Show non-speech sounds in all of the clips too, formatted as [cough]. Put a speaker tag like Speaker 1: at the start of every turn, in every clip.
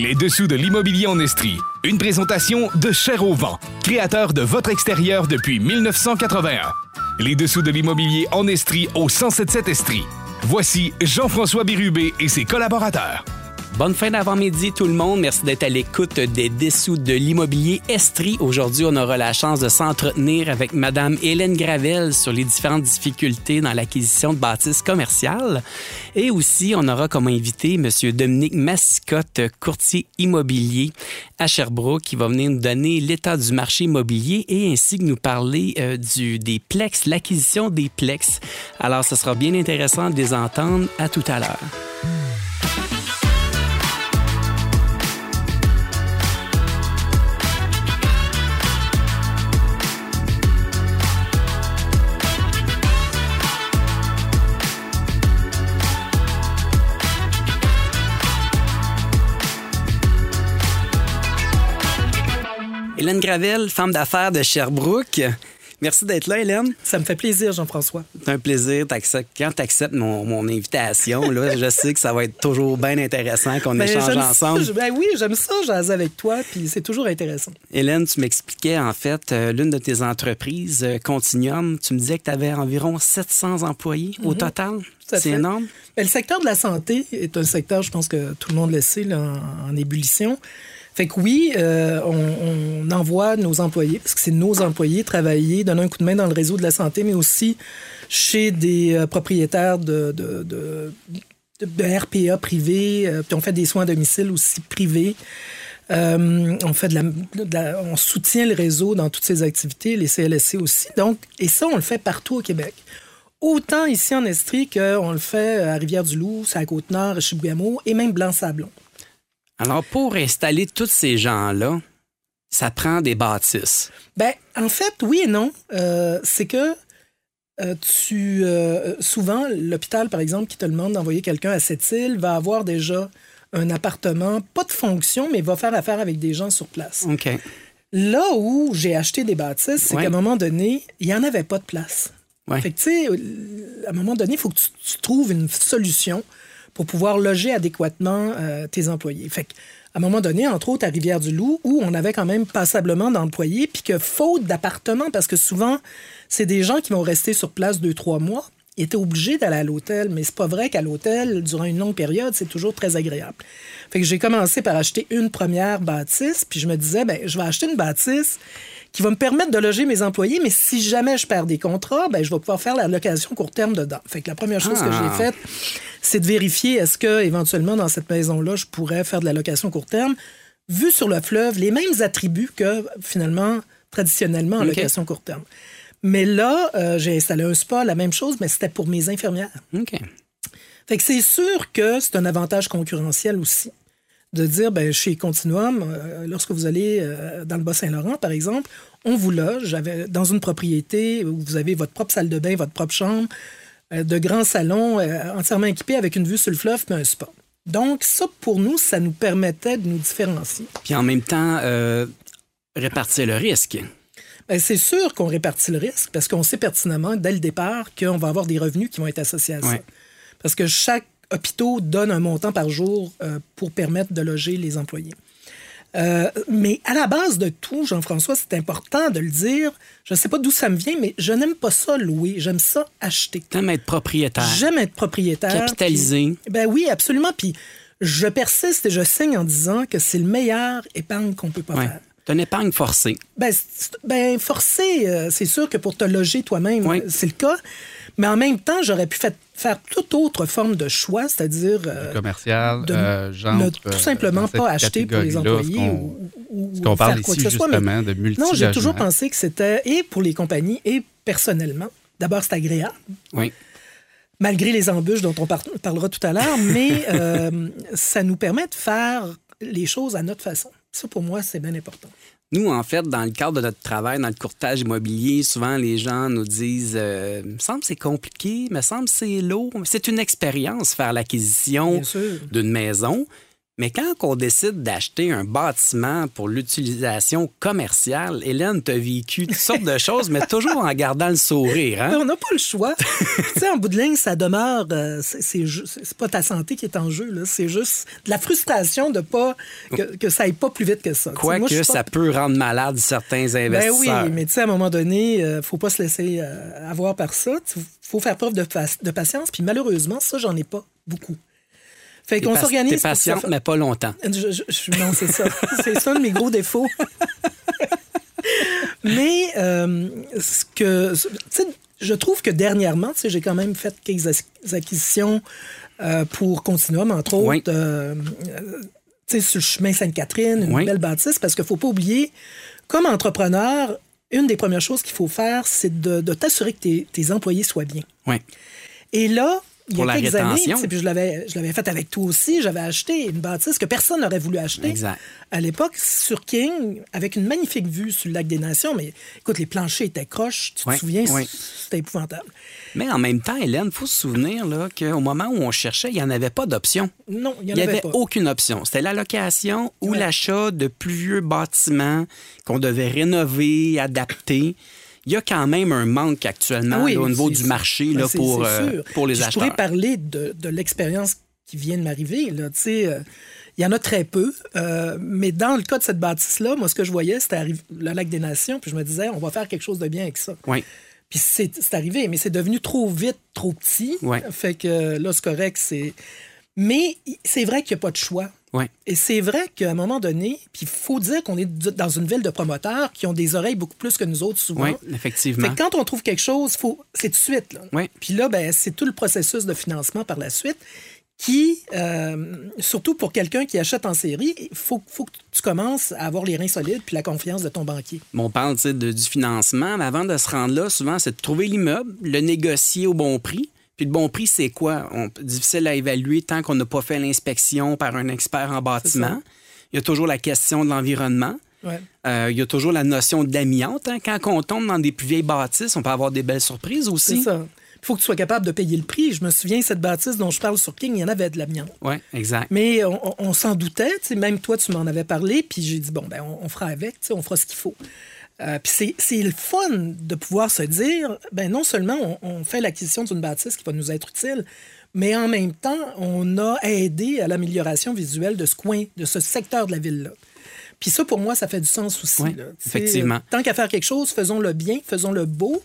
Speaker 1: Les dessous de l'immobilier en Estrie. Une présentation de Cher au créateur de votre extérieur depuis 1981. Les dessous de l'immobilier en Estrie au 1077 Estrie. Voici Jean-François Bérubé et ses collaborateurs.
Speaker 2: Bonne fin d'avant-midi tout le monde. Merci d'être à l'écoute des dessous de l'immobilier Estrie. Aujourd'hui, on aura la chance de s'entretenir avec Madame Hélène Gravel sur les différentes difficultés dans l'acquisition de bâtisses commerciales. Et aussi, on aura comme invité Monsieur Dominique Massicotte, courtier immobilier à Sherbrooke, qui va venir nous donner l'état du marché immobilier et ainsi que nous parler euh, du, des plex, l'acquisition des plex. Alors, ce sera bien intéressant de les entendre. À tout à l'heure. Hélène Gravel, femme d'affaires de Sherbrooke. Merci d'être là, Hélène.
Speaker 3: Ça me fait plaisir, Jean-François.
Speaker 2: C'est un plaisir. Quand tu acceptes mon, mon, invitation, là, [laughs] je sais que ça va être toujours bien intéressant qu'on
Speaker 3: Ben,
Speaker 2: échange ensemble.
Speaker 3: ça, ben oui, j'aime ça, jaser avec toi, puis c'est toujours intéressant.
Speaker 2: Hélène, tu m'expliquais en fait euh, l'une de tes entreprises, euh, Continuum, tu me disais que tu avais environ 700 employés au total.
Speaker 3: Mhm. À
Speaker 2: C'est énorme.
Speaker 3: Ben, le secteur de la santé est un secteur, je pense que tout le monde le sait, là, en, en ébullition. Fait que oui, euh, on, envoie nos employés, parce que c'est nos employés, travailler, donner un coup de main dans le réseau de la santé, mais aussi chez des euh, propriétaires de, de, RPA privés, euh, puis on fait des soins à domicile aussi privés. On fait de on soutient le réseau dans toutes ses activités, les CLSC aussi. Donc, et ça, on le fait partout au Québec. Autant ici en Estrie qu'on le fait à Rivière-du-Loup, à Côte-Nord, à Chibougamau et même Blanc-Sablon.
Speaker 2: Alors, pour installer tous ces gens-là, ça prend des bâtisses.
Speaker 3: Ben, en fait, oui et non. Euh, c'est que euh, tu euh, souvent l'hôpital, par exemple, qui te demande d'envoyer quelqu'un à cette île, va avoir déjà un appartement, pas de fonction, mais va faire affaire avec des gens sur place.
Speaker 2: OK.
Speaker 3: Là où j'ai acheté des bâtisses, c'est
Speaker 2: Ouais.
Speaker 3: qu'à un moment donné, il n'y en avait pas de place.
Speaker 2: Ouais.
Speaker 3: Fait que, tu sais, à un moment donné, il faut que tu, tu trouves une solution pour pouvoir loger adéquatement euh, tes employés. Fait à un moment donné, entre autres à Rivière-du-Loup, où on avait quand même passablement d'employés, puis que faute d'appartement, parce que souvent, c'est des gens qui vont rester sur place deux, trois mois, étaient obligés d'aller à l'hôtel, mais c'est pas vrai qu'à l'hôtel, durant une longue période, c'est toujours très agréable. Fait que j'ai commencé par acheter une première bâtisse, puis je me disais, ben, je vais acheter une bâtisse qui va me permettre de loger mes employés, mais si jamais je perds des contrats, ben, je vais pouvoir faire la location court terme dedans. Fait que la première chose que
Speaker 2: Ah.
Speaker 3: j'ai faite, c'est de vérifier est-ce que éventuellement dans cette maison-là, je pourrais faire de la location court terme, vu sur le fleuve, les mêmes attributs que finalement, traditionnellement, en location court terme. Mais là, euh, j'ai installé un spa, la même chose, mais c'était pour mes infirmières.
Speaker 2: OK.
Speaker 3: Fait que c'est sûr que c'est un avantage concurrentiel aussi. De dire, ben, chez Continuum, euh, lorsque vous allez euh, dans le Bas-Saint-Laurent, par exemple, on vous loge avec- dans une propriété où vous avez votre propre salle de bain, votre propre chambre, euh, de grands salons entièrement équipés avec une vue sur le fleuve puis un spa. Donc, ça, pour nous, ça nous permettait de nous différencier.
Speaker 2: Puis en même temps, répartir le risque.
Speaker 3: Ben, c'est sûr qu'on répartit le risque parce qu'on sait pertinemment dès le départ qu'on va avoir des revenus qui vont être associés à ça.
Speaker 2: Ouais.
Speaker 3: Parce que chaque hôpital donne un montant par jour euh, pour permettre de loger les employés. Euh, mais à la base de tout, Jean-François, c'est important de le dire. Je ne sais pas d'où ça me vient, mais je n'aime pas ça louer. J'aime ça acheter.
Speaker 2: T'aimes être propriétaire.
Speaker 3: J'aime être propriétaire.
Speaker 2: Capitaliser.
Speaker 3: puis- ben oui, absolument. Puis je persiste et je signe en disant que c'est le meilleur épargne qu'on peut pas
Speaker 2: Ouais.
Speaker 3: faire.
Speaker 2: T'as une épargne forcée.
Speaker 3: Ben, c'est- ben forcé, euh, c'est sûr que pour te loger toi-même,
Speaker 2: Oui.
Speaker 3: c'est le cas. Mais en même temps, j'aurais pu fa- faire toute autre forme de choix, c'est-à-dire euh,
Speaker 4: commercial,
Speaker 3: de
Speaker 4: euh,
Speaker 3: ne
Speaker 4: genre,
Speaker 3: tout simplement pas acheter pour les employés ou, ou- ou
Speaker 4: parle
Speaker 3: faire quoi
Speaker 4: ici,
Speaker 3: que ce soit. mais-
Speaker 4: de
Speaker 3: non, j'ai toujours pensé que c'était, et pour les compagnies, et personnellement, d'abord, c'est agréable.
Speaker 2: Oui.
Speaker 3: malgré les embûches dont on parlera tout à l'heure, mais [laughs] euh, ça nous permet de faire les choses à notre façon. Ça, pour moi, c'est bien important.
Speaker 2: Nous, en fait, dans le cadre de notre travail, dans le courtage immobilier, souvent les gens nous disent euh, me semble c'est compliqué, me semble c'est lourd. C'est une expérience faire l'acquisition d'une maison. Mais quand on décide d'acheter un bâtiment pour l'utilisation commerciale, Hélène, tu as vécu toutes sortes de choses, mais toujours en gardant le sourire. Hein?
Speaker 3: On n'a pas le choix. [laughs] tu sais, en bout de ligne, ça demeure. Euh, c'est pas ta santé qui est en jeu. C'est juste de la frustration de pas que, que ça aille pas plus vite que ça.
Speaker 2: Quoique ça peut rendre malade certains investisseurs.
Speaker 3: Ben oui, mais tu sais, à un moment donné, euh, faut pas se laisser euh, avoir par ça. Il faut faire preuve de, de patience. Puis malheureusement, ça, j'en ai pas beaucoup.
Speaker 2: Fait qu'on s'organise. T'es patiente, mais pas longtemps.
Speaker 3: non, c'est ça. [laughs] c'est ça de mes gros défauts. [laughs] mais euh, ce que. Je trouve que dernièrement, j'ai quand même fait quelques acquisitions euh, pour Continuum, entre autres. Euh, sur le chemin Sainte-Catherine, une belle bâtisse, parce qu'il ne faut pas oublier, comme entrepreneur, une des premières choses qu'il faut faire, c'est de, t'assurer que tes, tes, employés soient bien.
Speaker 2: Oui.
Speaker 3: Et là, il y a quelques années, puis je l'avais, je l'avais fait avec toi aussi, j'avais acheté une bâtisse que personne n'aurait voulu acheter.
Speaker 2: Exact.
Speaker 3: À l'époque, sur King, avec une magnifique vue sur le lac des Nations, mais écoute, les planchers étaient croches, tu te souviens, c'était épouvantable.
Speaker 2: Mais en même temps, Hélène, il faut se souvenir là, qu'au moment où on cherchait, il n'y en avait pas d'option.
Speaker 3: Non, il n'y
Speaker 2: avait,
Speaker 3: avait
Speaker 2: aucune option. C'était la location ou l'achat de plus vieux bâtiments qu'on devait rénover, adapter il y a quand même un manque actuellement au niveau du marché là, ben, pour, euh, pour les acheteurs.
Speaker 3: Je pourrais parler de, l'expérience qui vient de m'arriver. Euh, il y en a très peu, euh, mais dans le cas de cette bâtisse-là, moi, ce que je voyais, c'était le lac des Nations, puis je me disais, on va faire quelque chose de bien avec ça.
Speaker 2: Oui.
Speaker 3: Puis c'est arrivé, mais c'est devenu trop vite, trop petit. Fait que là, c'est correct, c'est... Mais c'est vrai qu'il n'y a pas de choix. Et c'est vrai qu'à un moment donné, puis il faut dire qu'on est dans une ville de promoteurs qui ont des oreilles beaucoup plus que nous autres souvent.
Speaker 2: Oui, effectivement.
Speaker 3: quand on trouve quelque chose, faut, c'est tout de suite. Là. Puis là, ben, c'est tout le processus de financement par la suite qui, euh, surtout pour quelqu'un qui achète en série, il faut, faut, que tu commences à avoir les reins solides puis la confiance de ton banquier.
Speaker 2: on parle de, du financement, mais avant de se rendre là, souvent, c'est de trouver l'immeuble, le négocier au bon prix. Puis le bon prix, c'est quoi? On, difficile à évaluer tant qu'on n'a pas fait l'inspection par un expert en bâtiment. Il y a toujours la question de l'environnement. Euh, il y a toujours la notion d'amiante. Hein. Quand on tombe dans des plus vieilles bâtisses, on peut avoir des belles surprises aussi.
Speaker 3: C'est ça. Il faut que tu sois capable de payer le prix. Je me souviens, cette bâtisse dont je parle sur King, il y en avait de l'amiante.
Speaker 2: Oui, exact.
Speaker 3: Mais on, s'en doutait. Même toi, tu m'en avais parlé. Puis j'ai dit, bon, ben, on, fera avec. On fera ce qu'il faut. Euh, puis c'est le fun de pouvoir se dire, ben non seulement on, fait l'acquisition d'une bâtisse qui va nous être utile, mais en même temps, on a aidé à l'amélioration visuelle de ce coin, de ce secteur de la ville-là. Puis ça, pour moi, ça fait du sens aussi.
Speaker 2: effectivement.
Speaker 3: Tant qu'à faire quelque chose, faisons-le bien, faisons-le beau.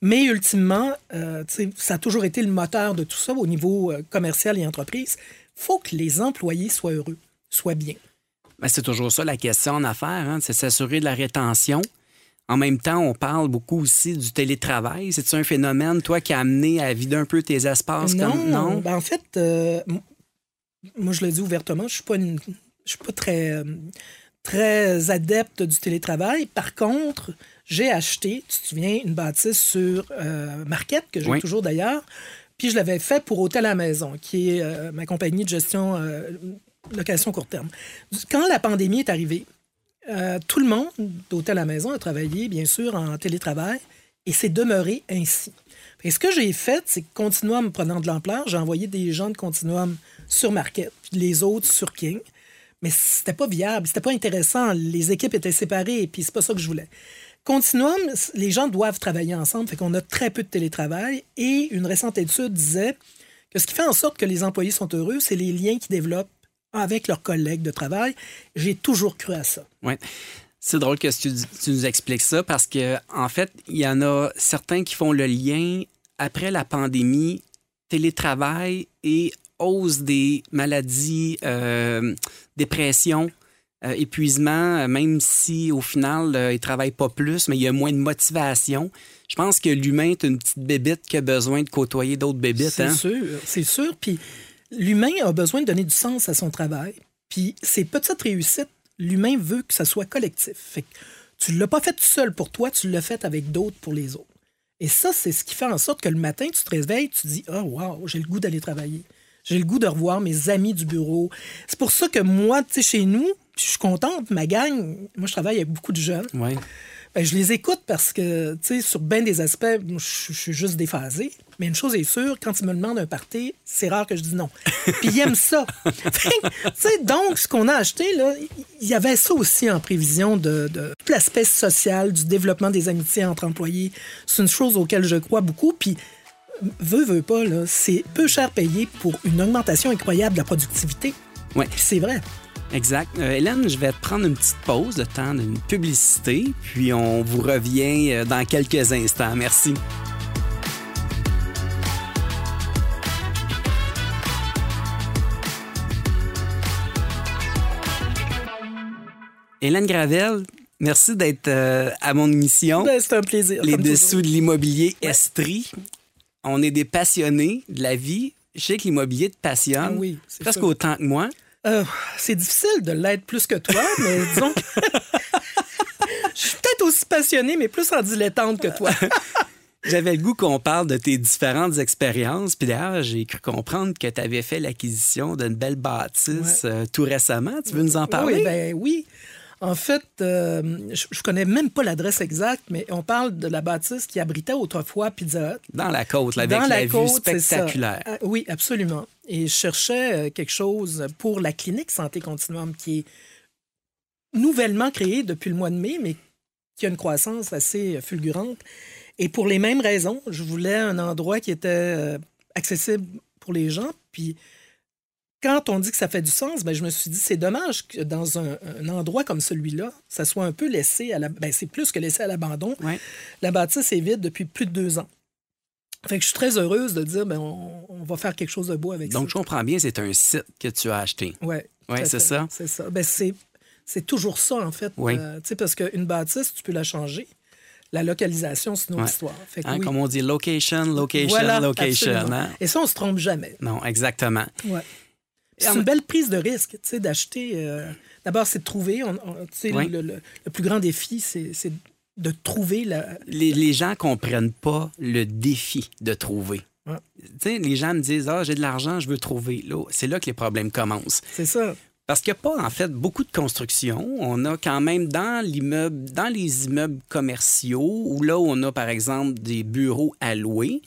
Speaker 3: Mais ultimement, euh, ça a toujours été le moteur de tout ça au niveau euh, commercial et entreprise. faut que les employés soient heureux, soient bien.
Speaker 2: Ben, c'est toujours ça la question en affaires, hein, c'est s'assurer de la rétention. En même temps, on parle beaucoup aussi du télétravail. C'est-tu un phénomène, toi, qui a amené à vider un peu tes espaces?
Speaker 3: Non, comme... non? Ben, en fait, euh, moi, je le dis ouvertement, je ne suis pas, très, euh, très adepte du télétravail. Par contre, j'ai acheté, tu te souviens, une bâtisse sur euh, Marquette, que j'ai toujours d'ailleurs, puis je l'avais fait pour Hôtel à la Maison, qui est ma compagnie de gestion location court terme. Quand la pandémie est arrivée, euh, tout le monde d'hôtel à la maison a travaillé, bien sûr, en télétravail et c'est demeuré ainsi. Et ce que j'ai fait, c'est que Continuum prenant de l'ampleur, j'ai envoyé des gens de Continuum sur Market, puis les autres sur King. Mais c'était pas viable, c'était pas intéressant. Les équipes étaient séparées, et puis c'est pas ça que je voulais. Continuum, les gens doivent travailler ensemble, fait qu'on a très peu de télétravail. Et une récente étude disait que ce qui fait en sorte que les employés sont heureux, c'est les liens qu'ils développent avec leurs collègues de travail. J'ai toujours cru à ça.
Speaker 2: Oui. C'est drôle que tu, nous expliques ça parce que en fait, il y en a certains qui font le lien après la pandémie, télétravail et hausse des maladies, euh, dépression, euh, épuisement, même si au final, euh, ils ne travaillent pas plus, mais il y a moins de motivation. Je pense que l'humain est une petite bébite qui a besoin de côtoyer d'autres bébites. C'est
Speaker 3: hein. sûr, c'est sûr. Puis l'humain a besoin de donner du sens à son travail. Puis ces petites réussites, l'humain veut que ça soit collectif. Fait que tu ne l'as pas fait tout seul pour toi, tu l'as fait avec d'autres pour les autres. Et ça, c'est ce qui fait en sorte que le matin, tu te réveilles, tu te dis, oh, wow, j'ai le goût d'aller travailler. J'ai le goût de revoir mes amis du bureau. C'est pour ça que moi, tu sais, chez nous, je suis contente, ma gang, moi, je travaille avec beaucoup de jeunes. Ben, je les écoute parce que, tu sais, sur bien des aspects, je suis juste déphasée. Mais une chose est sûre, quand ils me demandent un party, c'est rare que je dis non. [laughs] Puis ils aiment ça. [laughs] Tu sais, donc, ce qu'on a acheté, il y avait ça aussi en prévision de, de tout l'aspect social, du développement des amitiés entre employés. C'est une chose auquel je crois beaucoup. Puis, veut, veut pas, c'est peu cher payé pour une augmentation incroyable de la productivité.
Speaker 2: Ouais.
Speaker 3: C'est vrai.
Speaker 2: Exact. Euh, Hélène, je vais te prendre une petite pause, le temps d'une publicité, puis on vous revient euh, dans quelques instants. Merci. Hélène Gravel, merci d'être euh, à mon émission.
Speaker 3: Ben, c'est un plaisir.
Speaker 2: Les dessous
Speaker 3: toujours.
Speaker 2: de l'immobilier Estrie. On est des passionnés de la vie. Je sais que l'immobilier te passionne.
Speaker 3: Ah oui, c'est
Speaker 2: presque
Speaker 3: ça.
Speaker 2: autant que moi.
Speaker 3: Euh, c'est difficile de l'être plus que toi, mais [laughs] disons que [laughs] je suis peut-être aussi passionnée, mais plus en dilettante que toi. [laughs]
Speaker 2: J'avais le goût qu'on parle de tes différentes expériences. Puis d'ailleurs, j'ai cru comprendre que tu avais fait l'acquisition d'une belle bâtisse euh, tout récemment. Tu veux nous en parler?
Speaker 3: Oui, ben oui. En fait, euh, je, je connais même pas l'adresse exacte, mais on parle de la bâtisse qui abritait autrefois Pizza Hut.
Speaker 2: Dans la côte, là, avec
Speaker 3: Dans
Speaker 2: la,
Speaker 3: la
Speaker 2: vue
Speaker 3: côte, ça.
Speaker 2: spectaculaire.
Speaker 3: Ah, oui, absolument. Et je cherchais euh, quelque chose pour la clinique Santé Continuum qui est nouvellement créée depuis le mois de mai, mais qui a une croissance assez fulgurante. Et pour les mêmes raisons, je voulais un endroit qui était euh, accessible pour les gens. Puis quand on dit que ça fait du sens, ben, je me suis dit, c'est dommage que dans un, un endroit comme celui-là, ça soit un peu laissé à la... Ben, c'est plus que laissé à l'abandon.
Speaker 2: Ouais.
Speaker 3: La bâtisse est vide depuis plus de deux ans. Fait que je suis très heureuse de dire, ben, on, on va faire quelque chose de beau avec
Speaker 2: Donc, je
Speaker 3: ça.
Speaker 2: comprends bien, c'est un site que tu as acheté.
Speaker 3: Tout à
Speaker 2: c'est ça.
Speaker 3: C'est ça. Ben, c'est, c'est toujours ça, en fait.
Speaker 2: Oui.
Speaker 3: Euh, tu sais, parce qu'une bâtisse, tu peux la changer. La localisation, c'est une autre
Speaker 2: Ouais.
Speaker 3: histoire. Fait que
Speaker 2: Hein,
Speaker 3: oui.
Speaker 2: Comme on dit, location, location,
Speaker 3: Voilà,
Speaker 2: location. hein?
Speaker 3: Et ça, on se trompe jamais.
Speaker 2: Non, exactement.
Speaker 3: Ouais. C'est une belle prise de risque, tu sais, d'acheter. euh, D'abord, c'est de trouver. on- on- tu sais,
Speaker 2: Oui.
Speaker 3: le, le- le plus grand défi, c'est, de trouver la.
Speaker 2: Les, les gens comprennent pas le défi de trouver.
Speaker 3: Ouais.
Speaker 2: Les gens me disent Ah, j'ai de l'argent, je veux trouver. Là, c'est là que les problèmes commencent.
Speaker 3: C'est ça.
Speaker 2: Parce qu'il n'y a pas, en fait, beaucoup de construction. On a quand même dans l'immeuble, dans les immeubles commerciaux, où là, on a, par exemple, des bureaux à louer,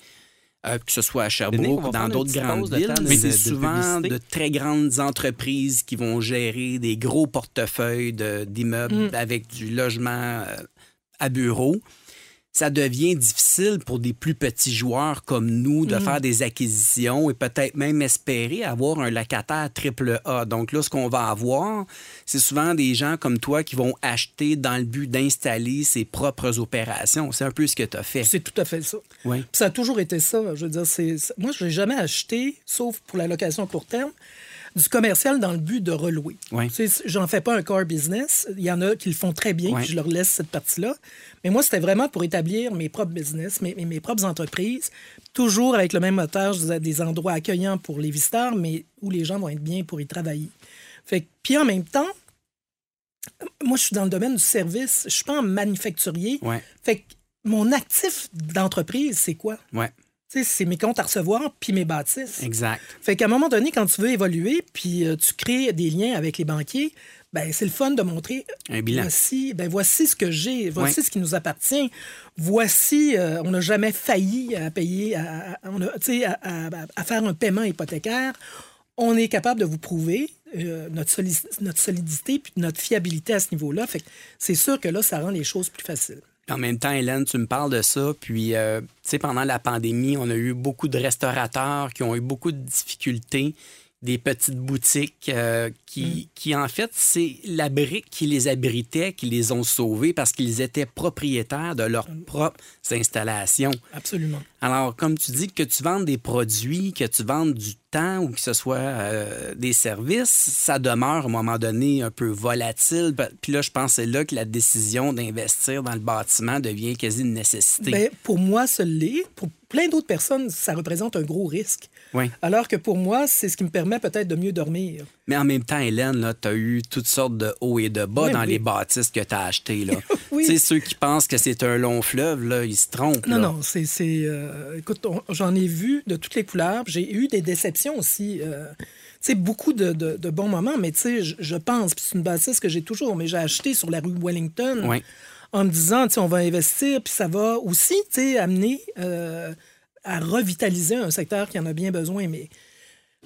Speaker 2: euh, que ce soit à Sherbrooke,
Speaker 4: va
Speaker 2: dans d'autres grandes villes, mais c'est souvent
Speaker 4: publicité.
Speaker 2: de très grandes entreprises qui vont gérer des gros portefeuilles de- d'immeubles avec du logement euh, à bureau. Ça devient difficile pour des plus petits joueurs comme nous de faire des acquisitions et peut-être même espérer avoir un locataire triple A. Donc là, ce qu'on va avoir, c'est souvent des gens comme toi qui vont acheter dans le but d'installer ses propres opérations. C'est un peu ce que tu as fait.
Speaker 3: C'est tout à fait ça.
Speaker 2: Oui.
Speaker 3: Ça a toujours été ça. Je veux dire, moi, je n'ai jamais acheté, sauf pour la location à court terme, du commercial dans le but de relouer.
Speaker 2: Oui.
Speaker 3: Tu sais, J'en fais pas un core business. Il y en a qui le font très bien,
Speaker 2: Oui.
Speaker 3: puis je leur laisse cette partie-là. Mais moi, c'était vraiment pour établir mes propres business, mes, mes- mes propres entreprises, toujours avec le même moteur, je disais, des endroits accueillants pour les visiteurs, mais où les gens vont être bien pour y travailler. Fait que- puis en même temps, moi, je suis dans le domaine du service. Je suis pas un manufacturier.
Speaker 2: Ouais.
Speaker 3: Fait que mon actif d'entreprise, c'est quoi?
Speaker 2: Ouais,
Speaker 3: c'est mes comptes à recevoir puis mes bâtisses.
Speaker 2: exact.
Speaker 3: Fait qu'à un moment donné, quand tu veux évoluer puis euh, tu crées des liens avec les banquiers, ben c'est le fun de montrer
Speaker 2: Un bilan.
Speaker 3: voici, ben voici ce que j'ai, voici ce qui nous appartient. Voici, euh, on n'a jamais failli à payer, à, à- on a- tu sais, à, à- à faire un paiement hypothécaire. On est capable de vous prouver euh, notre, soli- notre solidité puis notre fiabilité à ce niveau-là. Fait que c'est sûr que là, ça rend les choses plus faciles.
Speaker 2: En même temps, Hélène, tu me parles de ça. Puis, euh, tu sais, pendant la pandémie, on a eu beaucoup de restaurateurs qui ont eu beaucoup de difficultés, des petites boutiques euh, qui, qui, en fait, c'est la brique qui les abritait, qui les ont sauvés parce qu'ils étaient propriétaires de leurs propres installations.
Speaker 3: Absolument.
Speaker 2: Alors, comme tu dis, que tu vendes des produits, que tu vendes du temps ou que ce soit euh, des services, ça demeure à un moment donné un peu volatile. Puis là, je pense que c'est là que la décision d'investir dans le bâtiment devient quasi une nécessité.
Speaker 3: Ben, pour moi, ce l'est. Pour plein d'autres personnes, ça représente un gros risque.
Speaker 2: oui,
Speaker 3: Alors que pour moi, c'est ce qui me permet peut-être de mieux dormir.
Speaker 2: Mais en même temps, Hélène, tu as eu toutes sortes de hauts et de bas
Speaker 3: Oui,
Speaker 2: dans
Speaker 3: oui.
Speaker 2: les bâtisses que tu as achetées. Là. [laughs]
Speaker 3: Oui.
Speaker 2: Tu sais, ceux qui pensent que c'est un long fleuve, là, ils se trompent.
Speaker 3: Non,
Speaker 2: là.
Speaker 3: non, c'est. c'est, euh, écoute, on- j'en ai vu de toutes les couleurs. J'ai eu des déceptions aussi. euh, tu sais, beaucoup de, de- de bons moments, mais tu sais, je, pense, puis c'est une bâtisse que j'ai toujours, mais j'ai acheté sur la rue Wellington
Speaker 2: Oui.
Speaker 3: en me disant, tu sais, on va investir, puis ça va aussi, tu sais, amener euh, à revitaliser un secteur qui en a bien besoin, mais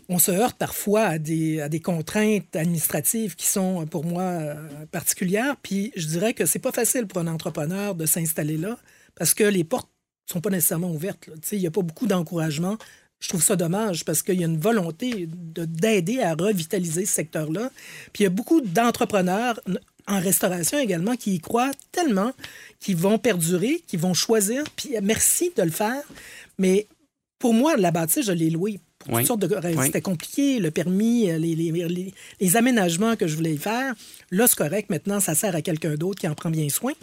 Speaker 3: on se heurte parfois à des, contraintes administratives qui sont, pour moi, euh, particulières. Puis je dirais que c'est pas facile pour un entrepreneur de s'installer là parce que les portes sont pas nécessairement ouvertes. Il n'y a pas beaucoup d'encouragement. Je trouve ça dommage parce qu'il y a une volonté de- d'aider à revitaliser ce secteur-là. Puis il y a beaucoup d'entrepreneurs en restauration également qui y croient tellement, qui vont perdurer, qui vont choisir. Puis merci de le faire. Mais pour moi, la bâtisse, je l'ai louée pour
Speaker 2: Oui.
Speaker 3: toutes sortes de.
Speaker 2: Oui.
Speaker 3: C'était compliqué, le permis, euh, les, les- les- les aménagements que je voulais y faire. Là, c'est correct. Maintenant, ça sert à quelqu'un d'autre qui en prend bien soin.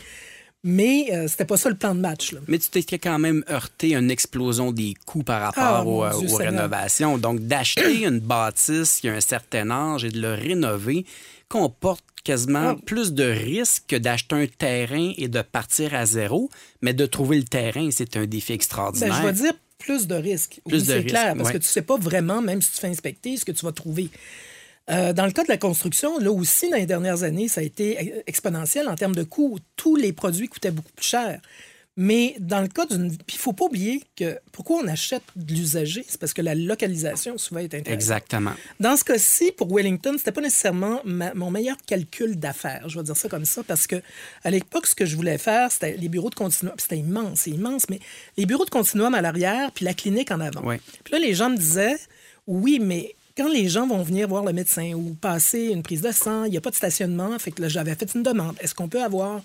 Speaker 3: Mais euh, c'était pas ça le plan de match. là.
Speaker 2: Mais tu t'es quand même heurté à une explosion des coûts par rapport
Speaker 3: Ah,
Speaker 2: euh,
Speaker 3: Dieu
Speaker 2: aux rénovations. Donc, d'acheter une bâtisse qui a un certain âge et de le rénover comporte quasiment
Speaker 3: Ah.
Speaker 2: plus de risques que d'acheter un terrain et de partir à zéro. Mais de trouver le terrain, c'est un défi
Speaker 3: Ben,
Speaker 2: extraordinaire.
Speaker 3: je vais dire plus de risques.
Speaker 2: Plus
Speaker 3: Oui,
Speaker 2: de
Speaker 3: c'est clair, parce
Speaker 2: ouais.
Speaker 3: que tu sais pas vraiment, même si tu fais inspecter, ce que tu vas trouver. Euh, dans le cas de la construction, là aussi, dans les dernières années, ça a été euh, exponentiel en termes de coûts. Tous les produits coûtaient beaucoup plus cher. Mais dans le cas d'une... Puis il faut pas oublier que pourquoi on achète de l'usager, c'est parce que la localisation souvent est intéressante.
Speaker 2: Exactement.
Speaker 3: Dans ce cas-ci, pour Wellington, c'était pas nécessairement ma- mon meilleur calcul d'affaires. Je vais dire ça comme ça parce que à l'époque, ce que je voulais faire, c'était les bureaux de continuum. C'était immense, c'est immense, mais les bureaux de continuum à l'arrière, puis la clinique en avant.
Speaker 2: Oui.
Speaker 3: Puis là, les gens me disaient, oui, mais quand les gens vont venir voir le médecin ou passer une prise de sang, il n'y a pas de stationnement. Fait que là, j'avais fait une demande. Est-ce qu'on peut avoir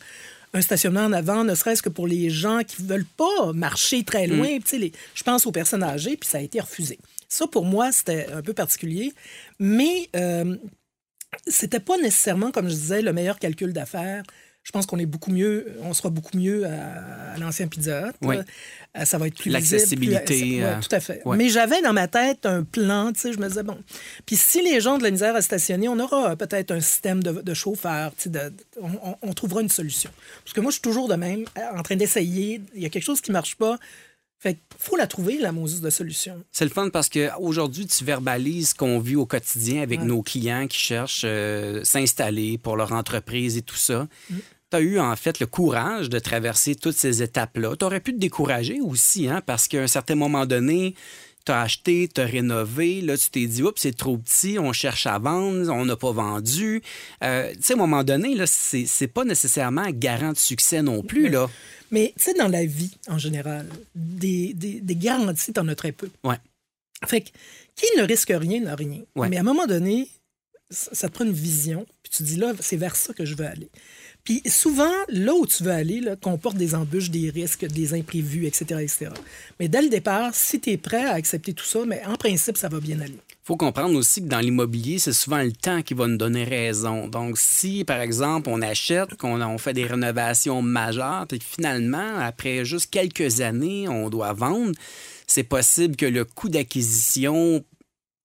Speaker 3: un stationnement en avant, ne serait-ce que pour les gens qui ne veulent pas marcher très loin? Tu sais, les- je pense aux personnes âgées, puis ça a été refusé. Ça, pour moi, c'était un peu particulier. Mais euh, c'était pas nécessairement, comme je disais, le meilleur calcul d'affaires. Je pense qu'on est beaucoup mieux, on sera beaucoup mieux à, à l'ancien Pizza Hut.
Speaker 2: Oui.
Speaker 3: Euh, Ça va être plus
Speaker 2: L'accessibilité, euh,
Speaker 3: ouais, tout à fait.
Speaker 2: ouais.
Speaker 3: Mais j'avais dans ma tête un plan, tu sais, je me disais, bon. Puis si les gens de la misère à stationner, on aura peut-être un système de, de chauffeur, tu sais, de- on, on- trouvera une solution. Parce que moi, je suis toujours de même, euh, en train d'essayer. Il y a quelque chose qui marche pas. Fait qu'il faut la trouver, la Moses de solution.
Speaker 2: C'est le fun parce qu'aujourd'hui, tu verbalises ce qu'on vit au quotidien avec
Speaker 3: Ouais.
Speaker 2: nos clients qui cherchent euh, s'installer pour leur entreprise et tout ça.
Speaker 3: Mm.
Speaker 2: Tu as eu en fait le courage de traverser toutes ces étapes-là. Tu aurais pu te décourager aussi, hein, parce qu'à un certain moment donné, tu as acheté, tu as rénové, là, tu t'es dit, oups, c'est trop petit, on cherche à vendre, on n'a pas vendu. Euh, tu sais, à un moment donné, là, c'est c'est pas nécessairement garant de succès non plus, là.
Speaker 3: Mais tu sais, dans la vie, en général, des, des, des garanties, t'en as très peu.
Speaker 2: Ouais.
Speaker 3: Fait que qui ne risque rien n'a rien?
Speaker 2: Ouais.
Speaker 3: Mais à un moment donné, ça, te prend une vision, puis tu dis là, c'est vers ça que je veux aller. Puis souvent, là où tu veux aller, comporte des embûches, des risques, des imprévus, etc., etc. Mais dès le départ, si tu es prêt à accepter tout ça, mais en principe, ça va bien aller.
Speaker 2: faut comprendre aussi que dans l'immobilier, c'est souvent le temps qui va nous donner raison. Donc, si, par exemple, on achète, qu'on on fait des rénovations majeures, puis finalement, après juste quelques années, on doit vendre, c'est possible que le coût d'acquisition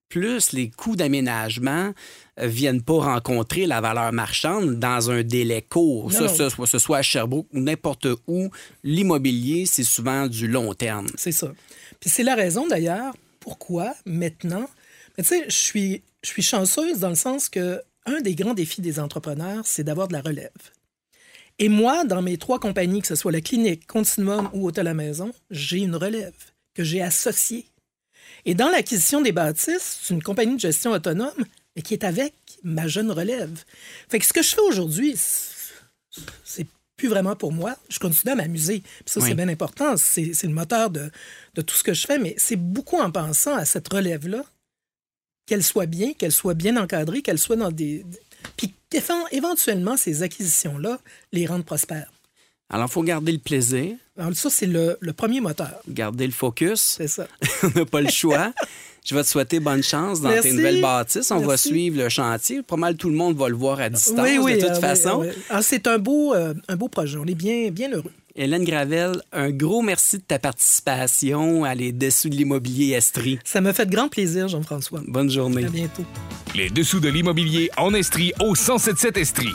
Speaker 2: plus les coûts d'aménagement euh, viennent pas rencontrer la valeur marchande dans un délai court. Ça, ça, ce soit à Sherbrooke ou n'importe où, l'immobilier, c'est souvent du long terme.
Speaker 3: C'est ça. Puis c'est la raison d'ailleurs pourquoi maintenant. Mais tu sais, je suis, je suis chanceuse dans le sens que un des grands défis des entrepreneurs, c'est d'avoir de la relève. Et moi, dans mes trois compagnies, que ce soit la clinique, Continuum ou Hôtel à la Maison, j'ai une relève que j'ai associée. Et dans l'acquisition des bâtisses, c'est une compagnie de gestion autonome, mais qui est avec ma jeune relève. Fait que ce que je fais aujourd'hui, c'est- plus vraiment pour moi. Je continue à m'amuser. Ça,
Speaker 2: Oui.
Speaker 3: c'est bien important. C'est le moteur de, de tout ce que je fais, mais c'est beaucoup en pensant à cette relève-là, qu'elle soit bien, qu'elle soit bien encadrée, qu'elle soit dans des... Puis éventuellement, ces acquisitions-là les rendent prospères.
Speaker 2: Alors, il faut garder le plaisir,
Speaker 3: Alors ça, c'est le, le premier moteur.
Speaker 2: garder le focus.
Speaker 3: C'est ça. [laughs]
Speaker 2: on n'a pas le choix. Je vais te souhaiter bonne chance dans
Speaker 3: Merci.
Speaker 2: tes nouvelles bâtisses. On va suivre le chantier. Pas mal tout le monde va le voir à distance
Speaker 3: oui, oui.
Speaker 2: de toute
Speaker 3: oui,
Speaker 2: façon.
Speaker 3: ah oui. Ah, c'est un beau, euh, un beau projet. On est bien, bien heureux.
Speaker 2: Hélène Gravel, un gros merci de ta participation à Les Dessous de l'immobilier Estrie.
Speaker 3: Ça me fait grand plaisir, Jean-François.
Speaker 2: Bonne journée.
Speaker 3: À bientôt.
Speaker 1: Les Dessous de l'immobilier en Estrie au 1077 Estrie.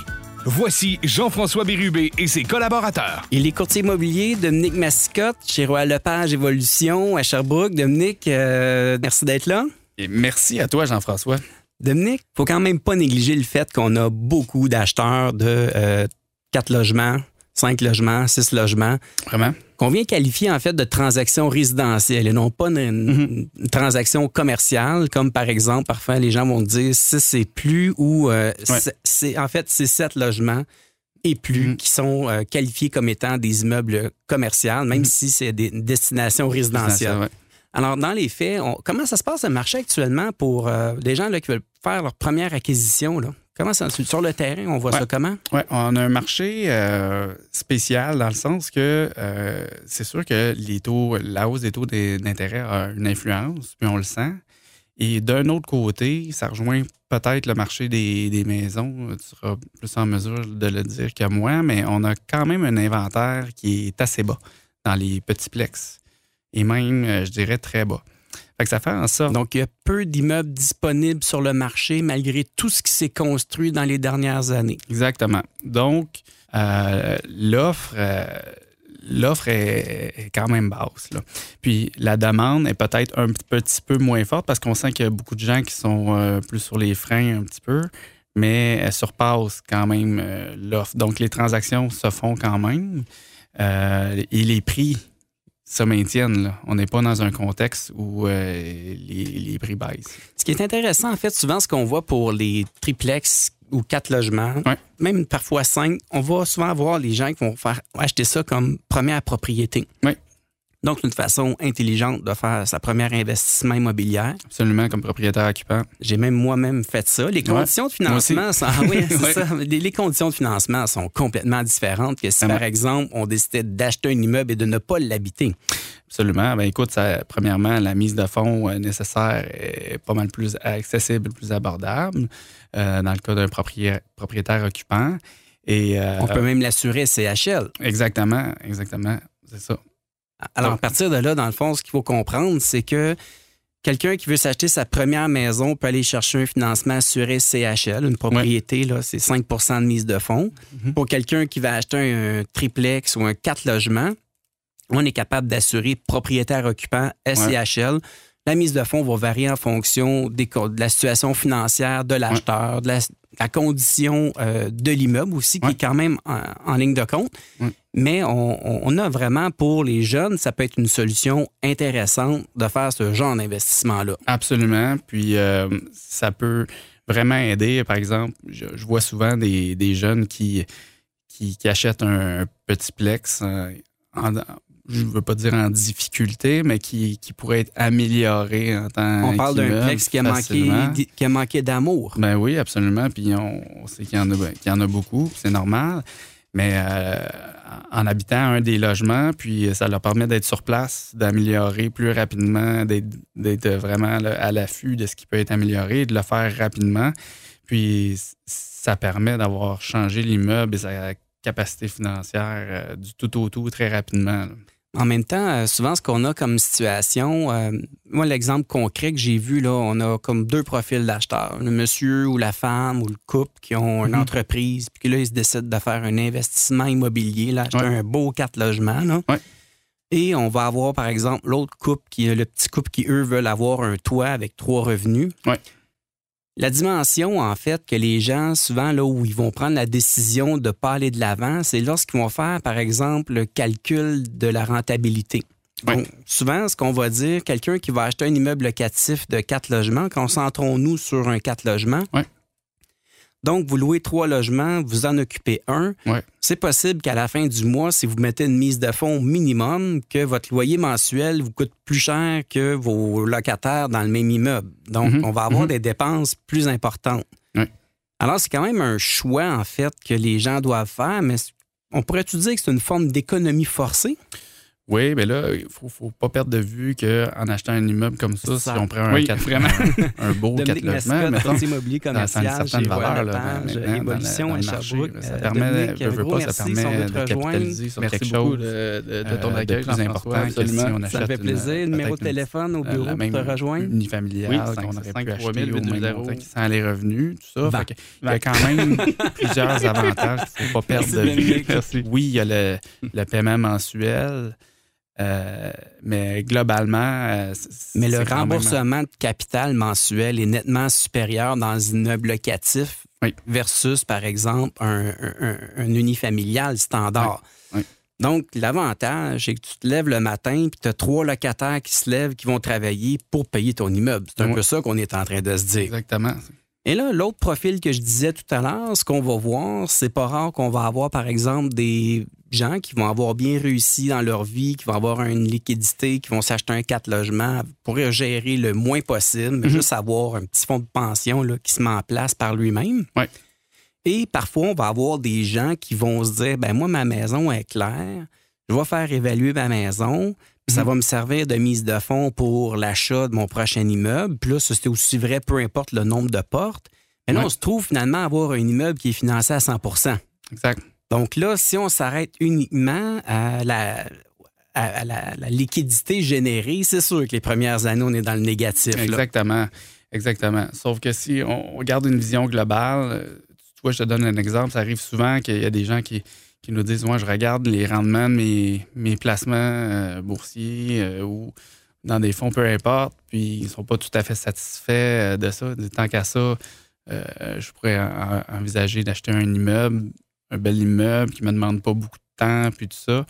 Speaker 1: Voici Jean-François Bérubé et ses collaborateurs.
Speaker 2: Il est courtier immobilier, Dominique Massicotte, chez Royal Lepage Évolution à Sherbrooke. Dominique, euh, merci d'être là.
Speaker 4: Et merci à toi, Jean-François.
Speaker 2: Dominique, faut quand même pas négliger le fait qu'on a beaucoup d'acheteurs de euh, quatre logements, cinq logements, six logements.
Speaker 4: Vraiment?
Speaker 2: Qu'on vient qualifier en fait de transactions résidentielles et non pas une, une
Speaker 4: Mhm.
Speaker 2: transaction commerciale, comme par exemple, parfois les gens vont dire si c'est plus ou euh,
Speaker 4: Ouais.
Speaker 2: c'est- en fait c'est sept logements et plus
Speaker 4: Mhm.
Speaker 2: qui sont euh, qualifiés comme étant des immeubles commerciaux, même
Speaker 4: Mhm.
Speaker 2: si c'est des destinations résidentielles.
Speaker 4: Ouais.
Speaker 2: Alors, dans les faits, on- comment ça se passe le marché actuellement pour euh, des gens là, qui veulent faire leur première acquisition? Là? Comment ça, sur le terrain, on voit
Speaker 4: Ouais.
Speaker 2: ça comment?
Speaker 4: Ouais, on a un marché euh, spécial dans le sens que euh, c'est sûr que les taux, la hausse des taux d'intérêt a une influence, puis on le sent. Et d'un autre côté, ça rejoint peut-être le marché des, des maisons. Tu seras plus en mesure de le dire que moi, mais on a quand même un inventaire qui est assez bas dans les petits plex. Et même, euh, je dirais, très bas. Fait que ça fait en sorte.
Speaker 2: Donc, il y a peu d'immeubles disponibles sur le marché malgré tout ce qui s'est construit dans les dernières années.
Speaker 4: Exactement. Donc, euh, l'offre, euh, l'offre est, est quand même basse. là. Puis la demande est peut-être un petit peu moins forte parce qu'on sent qu'il y a beaucoup de gens qui sont euh, plus sur les freins un petit peu, mais elle surpasse quand même l'offre. Donc, les transactions se font quand même et les prix se maintiennent. là. On n'est pas dans un contexte où euh, les, les prix baissent.
Speaker 2: Ce qui est intéressant, en fait, souvent, ce qu'on voit pour les triplex ou quatre logements,
Speaker 4: Ouais.
Speaker 2: même parfois cinq, on va souvent avoir les gens qui vont faire acheter ça comme première propriété.
Speaker 4: Ouais.
Speaker 2: Donc, une façon intelligente de faire sa première investissement immobilier.
Speaker 4: Absolument, comme propriétaire occupant.
Speaker 2: J'ai même moi-même fait ça. Les conditions de financement sont, ah oui, [laughs] c'est
Speaker 4: Ouais.
Speaker 2: ça. Les, les conditions de financement sont complètement différentes que si, par exemple, on décidait d'acheter un immeuble et de ne pas l'habiter.
Speaker 4: Absolument. Ben écoute, ça, premièrement, la mise de fonds euh, nécessaire est pas mal plus accessible, plus abordable euh, dans le cas d'un proprié- propriétaire occupant. Et euh,
Speaker 2: On peut même l'assurer CHL.
Speaker 4: exactement, exactement, c'est ça.
Speaker 2: Alors, à partir de là, dans le fond, ce qu'il faut comprendre, c'est que quelqu'un qui veut s'acheter sa première maison peut aller chercher un financement assuré CHL, une propriété, là, c'est 5% de mise de fonds.
Speaker 4: Mhm.
Speaker 2: Pour quelqu'un qui va acheter un triplex ou un 4 logements, on est capable d'assurer propriétaire occupant SCHL. La mise de fonds va varier en fonction des de la situation financière de l'acheteur, de la, la condition euh, de l'immeuble aussi, qui
Speaker 4: Ouais.
Speaker 2: est quand même en, en ligne de compte.
Speaker 4: Ouais.
Speaker 2: Mais on, a vraiment pour les jeunes, ça peut être une solution intéressante de faire ce genre d'investissement-là.
Speaker 4: Absolument. Puis euh, ça peut vraiment aider. Par exemple, je, je vois souvent des, des jeunes qui, qui, qui achètent un petit plex, euh, en- je ne veux pas dire en difficulté, mais qui, qui pourrait être amélioré en tant
Speaker 2: On parle d'un plex qui a manqué, qui a manqué d'amour.
Speaker 4: Ben oui, absolument. Puis on, sait qu'il y, en a- qu'il y en a beaucoup, c'est normal. Mais euh, en habitant un des logements, puis ça leur permet d'être sur place, d'améliorer plus rapidement, d'être d'être vraiment là, à l'affût de ce qui peut être amélioré, de le faire rapidement. Puis ça permet d'avoir changé l'immeuble et sa capacité financière euh, du tout au tout très rapidement. là.
Speaker 2: En même temps, euh, souvent, ce qu'on a comme situation, euh, moi, l'exemple concret que j'ai vu, là, on a comme deux profils d'acheteurs. Le monsieur ou la femme ou le couple qui ont une
Speaker 4: Mhm.
Speaker 2: entreprise, puis là, ils se décident de faire un investissement immobilier, là, acheter
Speaker 4: Ouais.
Speaker 2: un beau quatre logements. Là.
Speaker 4: Ouais.
Speaker 2: Et on va avoir, par exemple, l'autre couple, qui le petit couple qui, eux, veulent avoir un toit avec trois revenus.
Speaker 4: Ouais.
Speaker 2: La dimension, en fait, que les gens, souvent, là où ils vont prendre la décision de ne pas aller de l'avant, c'est lorsqu'ils vont faire, par exemple, le calcul de la rentabilité. Donc, souvent, ce qu'on va dire, quelqu'un qui va acheter un immeuble locatif de quatre logements, concentrons-nous sur un quatre logements. Donc, vous louez trois logements, vous en occupez un.
Speaker 4: Ouais.
Speaker 2: C'est possible qu'à la fin du mois, si vous mettez une mise de fonds minimum, que votre loyer mensuel vous coûte plus cher que vos locataires dans le même immeuble. Donc,
Speaker 4: Mhm.
Speaker 2: on va avoir
Speaker 4: Mhm.
Speaker 2: des dépenses plus importantes.
Speaker 4: Ouais.
Speaker 2: Alors, c'est quand même un choix, en fait, que les gens doivent faire, mais on pourrait-tu dire que c'est une forme d'économie forcée?
Speaker 4: Oui, mais là, il faut, faut pas perdre de vue qu'en achetant un immeuble comme ça,
Speaker 2: Ça.
Speaker 4: si on prend un,
Speaker 2: Oui,
Speaker 4: quatre-
Speaker 2: vraiment. [laughs]
Speaker 4: un beau
Speaker 2: Dominique
Speaker 4: 4 logements, mettons, ça a une certaine valeur, là,
Speaker 2: Lepage,
Speaker 4: maintenant, dans le-
Speaker 2: Évolution
Speaker 4: dans
Speaker 2: à
Speaker 4: le marché,
Speaker 2: Sherbrooke.
Speaker 4: Ça
Speaker 2: Euh,
Speaker 4: permet,
Speaker 2: Dominique,
Speaker 4: veut, pas, ça permet de
Speaker 2: rejoindre.
Speaker 4: capitaliser sur
Speaker 5: Merci
Speaker 4: quelque
Speaker 5: beaucoup
Speaker 4: chose
Speaker 5: de, de- de ton
Speaker 4: euh,
Speaker 5: accueil,
Speaker 4: de plus important que si on achète
Speaker 2: Ça me fait
Speaker 4: une-
Speaker 2: plaisir. Numéro de téléphone au bureau pour te rejoindre?
Speaker 4: unifamiliale qu'on
Speaker 5: 5,
Speaker 4: aurait
Speaker 5: 5,
Speaker 4: pu
Speaker 5: 3000,
Speaker 4: acheter au même
Speaker 5: 820.
Speaker 4: montant qui sent les revenus, tout ça. Il y a quand même plusieurs [laughs] avantages qu'il ne faut pas perdre de vue. Oui, il y a le paiement mensuel, euh, mais globalement, euh,
Speaker 2: Mais le
Speaker 4: même-
Speaker 2: remboursement de capital mensuel est nettement supérieur dans un immeuble locatif
Speaker 4: Oui.
Speaker 2: versus, par exemple, un, un- un- un unifamilial standard.
Speaker 4: Oui. Oui.
Speaker 2: Donc, l'avantage, c'est que tu te lèves le matin puis tu as trois locataires qui se lèvent, qui vont travailler pour payer ton immeuble. C'est un peu ça qu'on est en train de se dire.
Speaker 4: Exactement.
Speaker 2: Et là, l'autre profil que je disais tout à l'heure, ce qu'on va voir, c'est pas rare qu'on va avoir, par exemple, des gens qui vont avoir bien réussi dans leur vie, qui vont avoir une liquidité, qui vont s'acheter un 4 logements pour gérer le moins possible, mais juste avoir un petit fonds de pension là, qui se met en place par lui-même.
Speaker 4: Ouais.
Speaker 2: Et parfois, on va avoir des gens qui vont se dire, ben moi, ma maison est claire, je vais faire évaluer ma maison, ça va me servir de mise de fonds pour l'achat de mon prochain immeuble. Puis là, c'est aussi vrai, peu importe le nombre de portes. Mais là,
Speaker 4: Ouais.
Speaker 2: on se trouve finalement à avoir un immeuble qui est financé à 100%
Speaker 4: Exact.
Speaker 2: Donc là, si on s'arrête uniquement à la, liquidité générée, c'est sûr que les premières années, on est dans le négatif.
Speaker 4: Exactement. Exactement. Sauf que si on regarde une vision globale, euh, tu vois, je te donne un exemple. Ça arrive souvent qu'il y a des gens qui, nous disent Moi, je regarde les rendements de mes, placements euh, boursiers euh, ou dans des fonds, peu importe, puis ils ne sont pas tout à fait satisfaits de ça. Tant qu'à ça, je pourrais en- envisager d'acheter un immeuble, un bel immeuble qui ne me demande pas beaucoup de temps, puis tout ça.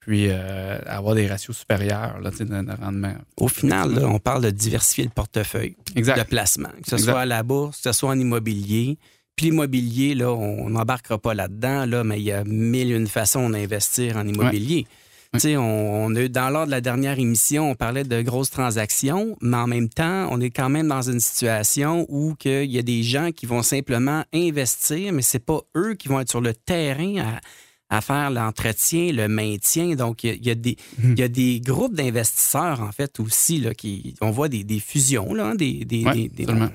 Speaker 4: Puis euh, avoir des ratios supérieurs là, de, de rendement.
Speaker 2: Au final, là, on parle de diversifier le portefeuille
Speaker 4: Exact.
Speaker 2: de placement, que ce
Speaker 4: Exact.
Speaker 2: soit à la bourse, que ce soit en immobilier. Puis l'immobilier, là, on n'embarquera pas là-dedans, là, mais il y a mille et une façons d'investir en immobilier. Tu sais, on, on a, dans lors de la dernière émission, on parlait de grosses transactions, mais en même temps, on est quand même dans une situation où il y a des gens qui vont simplement investir, mais c'est pas eux qui vont être sur le terrain à, à faire l'entretien, le maintien. Donc, il y a- il y, a des- il y a des groupes d'investisseurs, en fait, aussi, là, qui, on voit des, des fusions, là, hein, des, des,
Speaker 4: Ouais,
Speaker 2: des- des-
Speaker 4: absolument.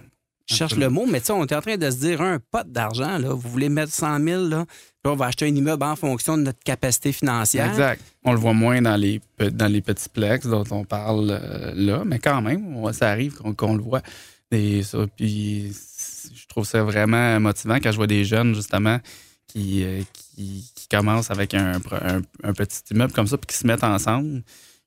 Speaker 2: je cherche le mot, mais tu sais, on est en train de se dire un pot d'argent, là, vous voulez mettre 100 000, là, on va acheter un immeuble en fonction de notre capacité financière.
Speaker 4: Exact. On le voit moins dans les, dans les petits plex dont on parle euh, là, mais quand même, ça arrive qu'on le voit. Et ça, puis je trouve ça vraiment motivant quand je vois des jeunes, justement, qui, euh, qui, qui commencent avec un, un- un petit immeuble comme ça, puis qui se mettent ensemble.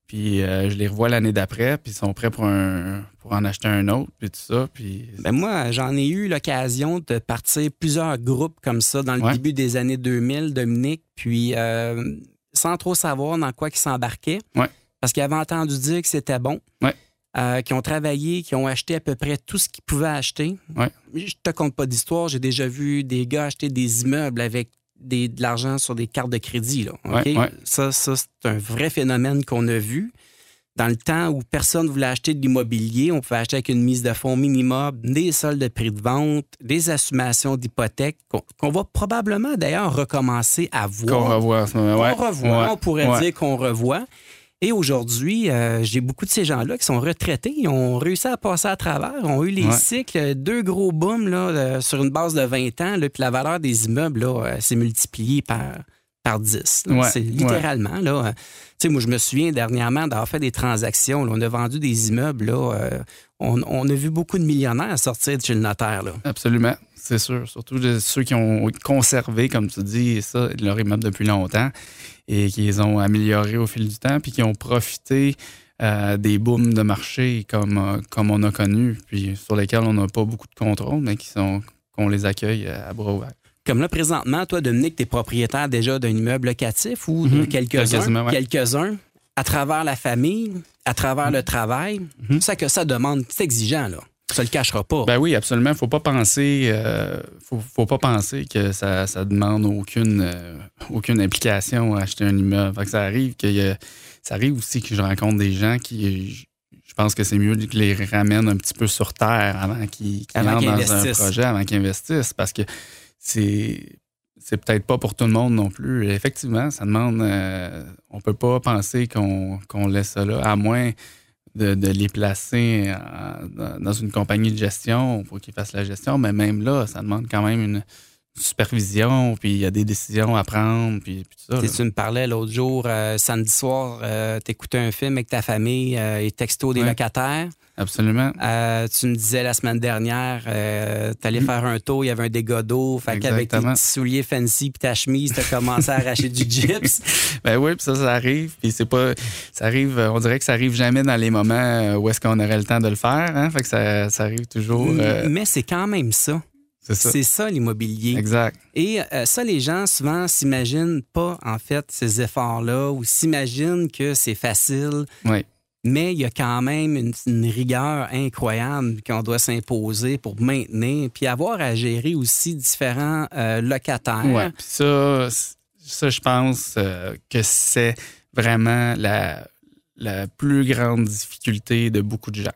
Speaker 4: Puis euh, je les revois l'année d'après, puis ils sont prêts pour, un, pour en acheter un autre, puis tout ça. Puis
Speaker 2: Ben moi, j'en ai eu l'occasion de partir plusieurs groupes comme ça dans le
Speaker 4: Ouais.
Speaker 2: début des années 2000, Dominique, puis euh, sans trop savoir dans quoi ils s'embarquaient.
Speaker 4: Ouais.
Speaker 2: Parce qu'ils avaient entendu dire que c'était bon.
Speaker 4: Ouais.
Speaker 2: Euh, qui ont travaillé, qui ont acheté à peu près tout ce qu'ils pouvaient acheter. Je te compte pas d'histoire. J'ai déjà vu des gars acheter des immeubles avec des, de l'argent sur des cartes de crédit. Là, OK?
Speaker 4: Ouais, ouais.
Speaker 2: Ça, ça c'est un vrai phénomène qu'on a vu. Dans le temps où personne voulait acheter de l'immobilier, on pouvait acheter avec une mise de fonds minimum, des soldes de prix de vente, des assumations d'hypothèques, qu'on va probablement d'ailleurs recommencer à voir.
Speaker 4: qu'on revoit. Ouais.
Speaker 2: On revoit, on pourrait dire qu'on revoit. Et aujourd'hui, euh, j'ai beaucoup de ces gens-là qui sont retraités. Ils ont réussi à passer à travers. ont eu les
Speaker 4: Ouais.
Speaker 2: cycles, deux gros booms là, euh, sur une base de 20 ans. Là, puis la valeur des immeubles euh, s'est multipliée par, par 10. là.
Speaker 4: Ouais,
Speaker 2: C'est littéralement. Là, euh, tu sais, moi, je me souviens dernièrement d'avoir fait des transactions. là. on a vendu des immeubles. Là, euh, on, on a vu beaucoup de millionnaires sortir de chez le notaire. Là.
Speaker 4: Absolument, c'est sûr. Surtout de ceux qui ont conservé, comme tu dis, ça, leur immeuble depuis longtemps et qui les ont améliorés au fil du temps, puis qui ont profité euh, des booms de marché comme, euh, comme on a connu, puis sur lesquels on n'a pas beaucoup de contrôle, mais qui sont qu'on les accueille à bras ouverts.
Speaker 2: Comme là, présentement, toi, Dominique, tu es propriétaire déjà d'un immeuble locatif ou de
Speaker 4: Mhm.
Speaker 2: quelques-uns,
Speaker 4: ouais.
Speaker 2: quelques-uns, à travers la famille, à travers le travail.
Speaker 4: Mhm.
Speaker 2: C'est que ça demande, c'est exigeant, là. Ça le cachera pas.
Speaker 4: Ben oui, absolument. Faut pas penser, euh, faut, faut pas penser que ça, ça demande aucune, euh, aucune implication à acheter un immeuble. Fait que ça arrive que ça arrive aussi que je rencontre des gens qui, je- pense que c'est mieux de les ramène un petit peu sur terre avant qu'ils qu'ils
Speaker 2: qu'ils
Speaker 4: dans un projet, avant qu'ils investissent, parce que c'est c'est peut-être pas pour tout le monde non plus. Effectivement, ça demande. Euh, on peut pas penser qu'on laisse ça là, à moins de, les placer dans une compagnie de gestion pour qu'ils fassent la gestion. Mais même là, ça demande quand même une supervision, puis il y a des décisions à prendre, puis, tout ça.
Speaker 2: Tu me parlais l'autre jour, euh, samedi soir, euh, t'écoutais un film avec ta famille euh, et texto des locataires.
Speaker 4: Absolument.
Speaker 2: tu me disais la semaine dernière, tu allais mm. faire un tour, il y avait un dégât d'eau, fait qu'avec tes petits souliers fancy puis ta chemise, t'as commencé à arracher du [laughs] gyps.
Speaker 4: ben oui, puis ça, ça arrive, puis c'est pas... Ça arrive, on dirait que ça arrive jamais dans les moments où est-ce qu'on aurait le temps de le faire, hein? fait que ça, ça arrive toujours...
Speaker 2: Mais c'est quand même ça. C'est ça, l'immobilier.
Speaker 4: Exact.
Speaker 2: Et euh, ça, les gens souvent s'imaginent pas, en fait, ces efforts-là ou s'imaginent que c'est facile.
Speaker 4: Oui.
Speaker 2: Mais il y a quand même une, rigueur incroyable qu'on doit s'imposer pour maintenir, puis avoir à gérer aussi différents euh, locataires.
Speaker 4: Oui, puis ça, ça, je pense euh, que c'est vraiment la, la plus grande difficulté de beaucoup de gens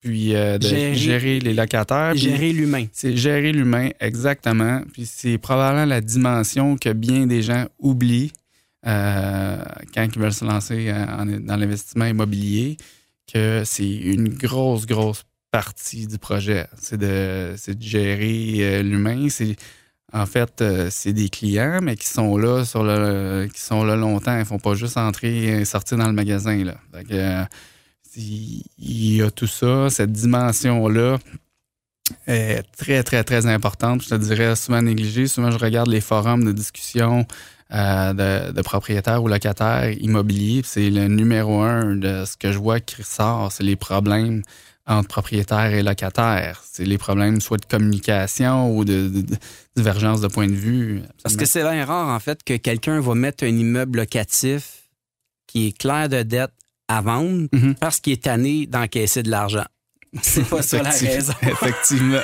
Speaker 4: puis euh, de gérer, les locataires.
Speaker 2: Gérer l'humain.
Speaker 4: C'est gérer l'humain, exactement. Puis c'est probablement la dimension que bien des gens oublient euh, quand ils veulent se lancer dans l'investissement immobilier, que c'est une grosse, grosse partie du projet. C'est de, de, gérer euh, l'humain. C'est en fait, c'est des clients, mais qui sont là sur le, qui sont là longtemps. Ils font pas juste entrer et sortir dans le magasin. Là il y a tout ça, cette dimension-là est très, très, très importante. Je te dirais souvent négligée. Souvent, je regarde les forums de discussion euh, de, propriétaires ou locataires immobiliers. C'est le numéro un de ce que je vois qui ressort. C'est les problèmes entre propriétaires et locataires. C'est les problèmes soit de communication ou de, divergence de point de vue.
Speaker 2: Parce que c'est rare, en fait, que quelqu'un va mettre un immeuble locatif qui est clair de dette à vendre mhm. parce qu'il est tanné d'encaisser de l'argent. C'est pas ça la raison.
Speaker 4: Effectivement.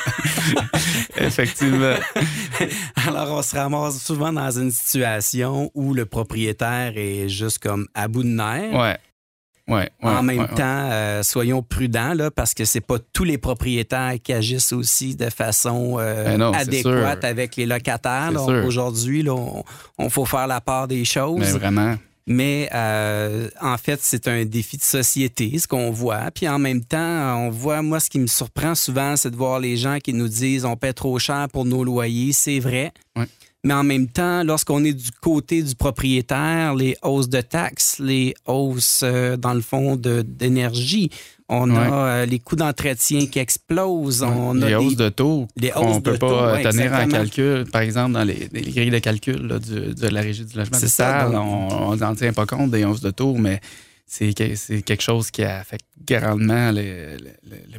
Speaker 4: [laughs] Effectivement.
Speaker 2: Alors, on se ramasse souvent dans une situation où le propriétaire est juste comme à bout de nerfs.
Speaker 4: Ouais. Ouais,
Speaker 2: en
Speaker 4: même
Speaker 2: temps, euh, soyons prudents là, parce que c'est pas tous les propriétaires qui agissent aussi de façon euh, ben adéquate avec les locataires. Aujourd'hui, on, on, faut faire la part des choses.
Speaker 4: Mais vraiment.
Speaker 2: Mais euh, en fait, c'est un défi de société, ce qu'on voit. Puis en même temps, on voit, moi, ce qui me surprend souvent, c'est de voir les gens qui nous disent on paie trop cher pour nos loyers. C'est vrai. Mais en même temps, lorsqu'on est du côté du propriétaire, les hausses de taxes, les hausses, euh, dans le fond, d'énergie, on a euh, les coûts d'entretien qui explosent. On
Speaker 4: les
Speaker 2: a
Speaker 4: hausses de taux qu'on ne peut pas tenir en calcul. Par exemple, dans les, grilles de calcul de la Régie du logement ça, on n'en tient pas compte des hausses de taux, mais c'est quelque chose qui affecte grandement les,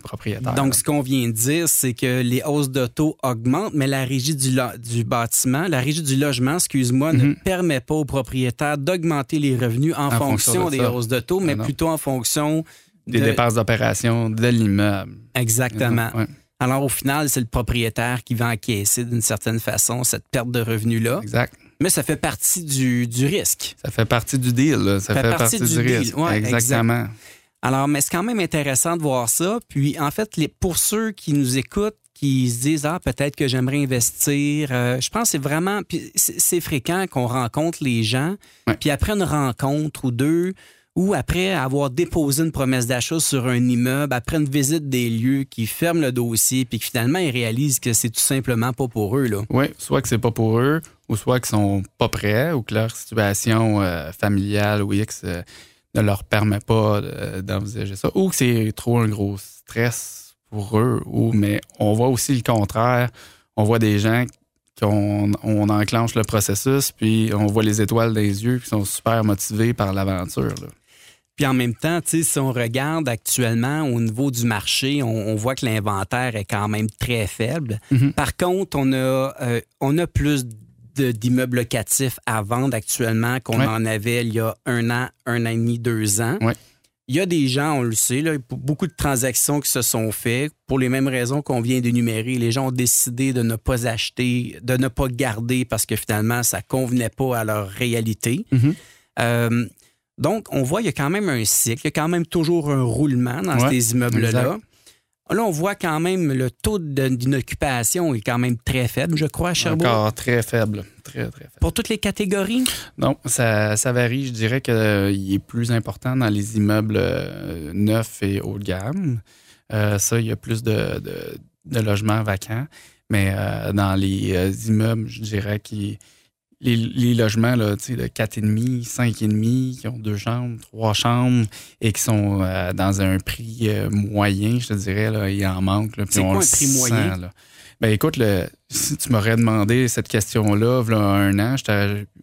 Speaker 4: propriétaires.
Speaker 2: Donc, ce qu'on vient de dire, c'est que les hausses de taux augmentent, mais la régie du, du bâtiment, la régie du logement, excuse-moi, ne mhm. permet pas aux propriétaires d'augmenter les revenus en, fonction, des hausses de taux, mais ah plutôt en fonction
Speaker 4: des dépenses d'opération de l'immeuble.
Speaker 2: Exactement. Alors, au final, c'est le propriétaire qui va encaisser d'une certaine façon cette perte de revenus-là.
Speaker 4: Exact.
Speaker 2: Mais ça fait partie du, risque.
Speaker 4: Ça fait partie du deal. Ça, fait, partie, du, risque. Exactement.
Speaker 2: Alors, mais c'est quand même intéressant de voir ça. Puis, en fait, les, pour ceux qui nous écoutent, qui se disent ah peut-être que j'aimerais investir. Euh, je pense que c'est vraiment c'est fréquent qu'on rencontre les gens. Puis après une rencontre ou deux, ou après avoir déposé une promesse d'achat sur un immeuble, après une visite des lieux, qui ferment le dossier, puis que finalement ils réalisent que c'est tout simplement pas pour eux. Là.
Speaker 4: Oui, soit que c'est pas pour eux, ou soit qu'ils sont pas prêts, ou que leur situation euh, familiale ou X euh, ne leur permet pas d'envisager ça, ou que c'est trop un gros stress pour eux. Ou, mais on voit aussi le contraire. On voit des gens qu'on on enclenche le processus, puis on voit les étoiles les yeux, puis sont super motivés par l'aventure.
Speaker 2: Puis en même temps, si on regarde actuellement au niveau du marché, on, voit que l'inventaire est quand même très faible. Mm-hmm. Par contre, on a, euh, on a plus d'immeubles locatifs à vendre actuellement qu'on en avait il y a un an, un an et demi, deux ans. Il y a des gens, on le sait, là, beaucoup de transactions qui se sont faites pour les mêmes raisons qu'on vient d'énumérer. Les gens ont décidé de ne pas acheter, de ne pas garder parce que finalement, ça convenait pas à leur réalité. Mm-hmm. Euh, donc, on voit qu'il y a quand même un cycle, il y a quand même toujours un roulement dans ces immeubles-là. Là, on voit quand même le taux d'inoccupation est quand même très faible, je crois, à Sherbrooke.
Speaker 4: Encore très faible. Très, très faible.
Speaker 2: Pour toutes les catégories?
Speaker 4: Non, ça, ça varie. Je dirais qu'il est plus important dans les immeubles euh, neufs et haut de gamme. Euh, ça, il y a plus de, de- de logements vacants. Mais euh, dans les euh, immeubles, je dirais que les, les logements là, de 4,5, 5,5, qui ont deux chambres, trois chambres et qui sont euh, dans un prix euh, moyen, je te dirais, là, il en manque.
Speaker 2: C'est quoi un prix
Speaker 4: sent,
Speaker 2: moyen?
Speaker 4: là. Ben écoute, le, si tu m'aurais demandé cette question-là, il un an,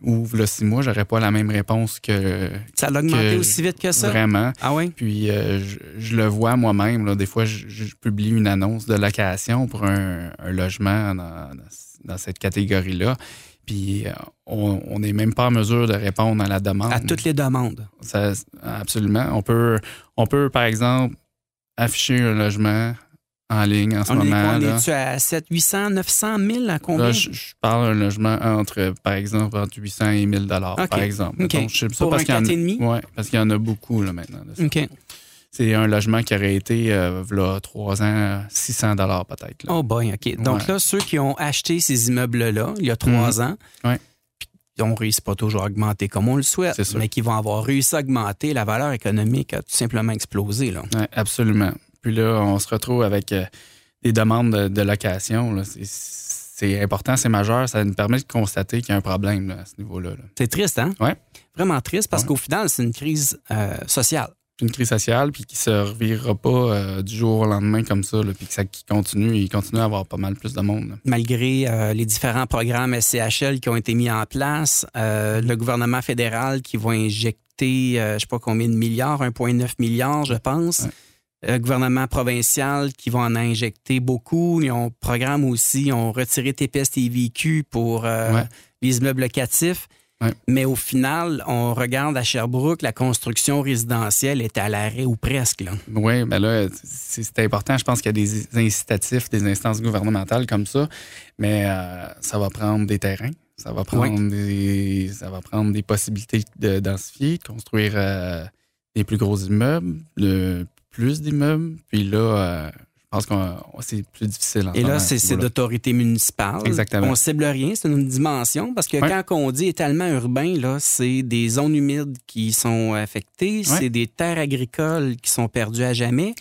Speaker 4: ou là six mois, j'aurais pas la même réponse que
Speaker 2: Ça a augmenté
Speaker 4: que
Speaker 2: aussi vite que ça?
Speaker 4: vraiment.
Speaker 2: Ah oui?
Speaker 4: Puis euh, je, je le vois moi-même. Des fois, je, je publie une annonce de location pour un, un logement dans- dans cette catégorie-là. Puis euh, on n'est même pas en mesure de répondre à la demande.
Speaker 2: À toutes les demandes.
Speaker 4: Ça- absolument. On peut, on peut, par exemple, afficher un logement en ligne en ce
Speaker 2: est,
Speaker 4: moment.
Speaker 2: on
Speaker 4: là.
Speaker 2: est-tu à 7, 800, 900 000 à combien?
Speaker 4: Là, je, je parle d'un logement entre, par exemple, entre 800 et 1000 dollars,
Speaker 2: OK.
Speaker 4: par exemple.
Speaker 2: OK.
Speaker 4: Donc, je sais ça
Speaker 2: Pour
Speaker 4: parce
Speaker 2: un
Speaker 4: qu'il y en a-
Speaker 2: 4,5?
Speaker 4: Ouais, parce qu'il y en a beaucoup là, maintenant.
Speaker 2: OK.
Speaker 4: C'est un logement qui aurait été, euh, là, trois ans, 600 dollars peut-être.
Speaker 2: Oh boy, OK. Donc
Speaker 4: Ouais.
Speaker 2: là, ceux qui ont acheté ces immeubles-là, il y a trois ans,
Speaker 4: Ouais.
Speaker 2: on ne réussit pas toujours à augmenter comme on le souhaite, mais qui vont avoir réussi à augmenter, la valeur économique a tout simplement explosé. Là.
Speaker 4: Ouais, absolument. Puis là, on se retrouve avec euh, des demandes de, de location. C'est- important, c'est majeur. Ça nous permet de constater qu'il y a un problème là, à ce niveau-là. là.
Speaker 2: C'est triste, hein?
Speaker 4: Ouais.
Speaker 2: Vraiment triste parce qu'au final, c'est une crise euh, sociale.
Speaker 4: Une crise sociale, puis qui se revirera pas euh, du jour au lendemain comme ça, là, puis que ça qui continue, il continue à avoir pas mal plus de monde. là.
Speaker 2: Malgré euh, les différents programmes SCHL qui ont été mis en place, euh, le gouvernement fédéral qui va injecter, je sais pas combien de milliards, 1,9 milliard, je pense.
Speaker 4: Ouais.
Speaker 2: Le gouvernement provincial qui va en injecter beaucoup. Ils ont programme aussi, ils ont retiré TPS TVQ pour euh,
Speaker 4: Ouais.
Speaker 2: les immeubles locatifs.
Speaker 4: Ouais.
Speaker 2: Mais au final, on regarde à Sherbrooke, la construction résidentielle est à l'arrêt ou presque. Là.
Speaker 4: Oui, ben là, c'est important. Je pense qu'il y a des incitatifs, des instances gouvernementales comme ça, mais euh, ça va prendre des terrains, ça va prendre, des, ça va prendre des possibilités de densifier, de construire euh, des plus gros immeubles, de plus d'immeubles. Puis là, euh, pense que c'est plus difficile.
Speaker 2: Et là, c'est d'autorité municipale.
Speaker 4: Exactement.
Speaker 2: On cible rien, c'est une dimension parce que quand on dit étalement urbain, là, c'est des zones humides qui sont affectées, c'est des terres agricoles qui sont perdues à jamais.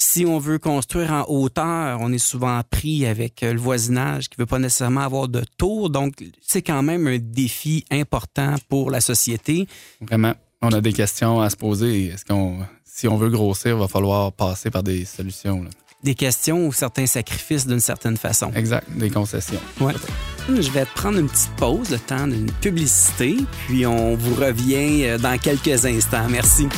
Speaker 2: Si on veut construire en hauteur, on est souvent pris avec euh, le voisinage qui ne veut pas nécessairement avoir de tour. Donc, c'est quand même un défi important pour la société.
Speaker 4: Vraiment, on a des questions à se poser. Est-ce qu'on, si on veut grossir, il va falloir passer par des solutions. là.
Speaker 2: Des questions ou certains sacrifices d'une certaine façon.
Speaker 4: Exact, des concessions.
Speaker 2: Ouais. Je vais te prendre une petite pause, le temps d'une publicité, puis on vous revient euh, dans quelques instants. Merci.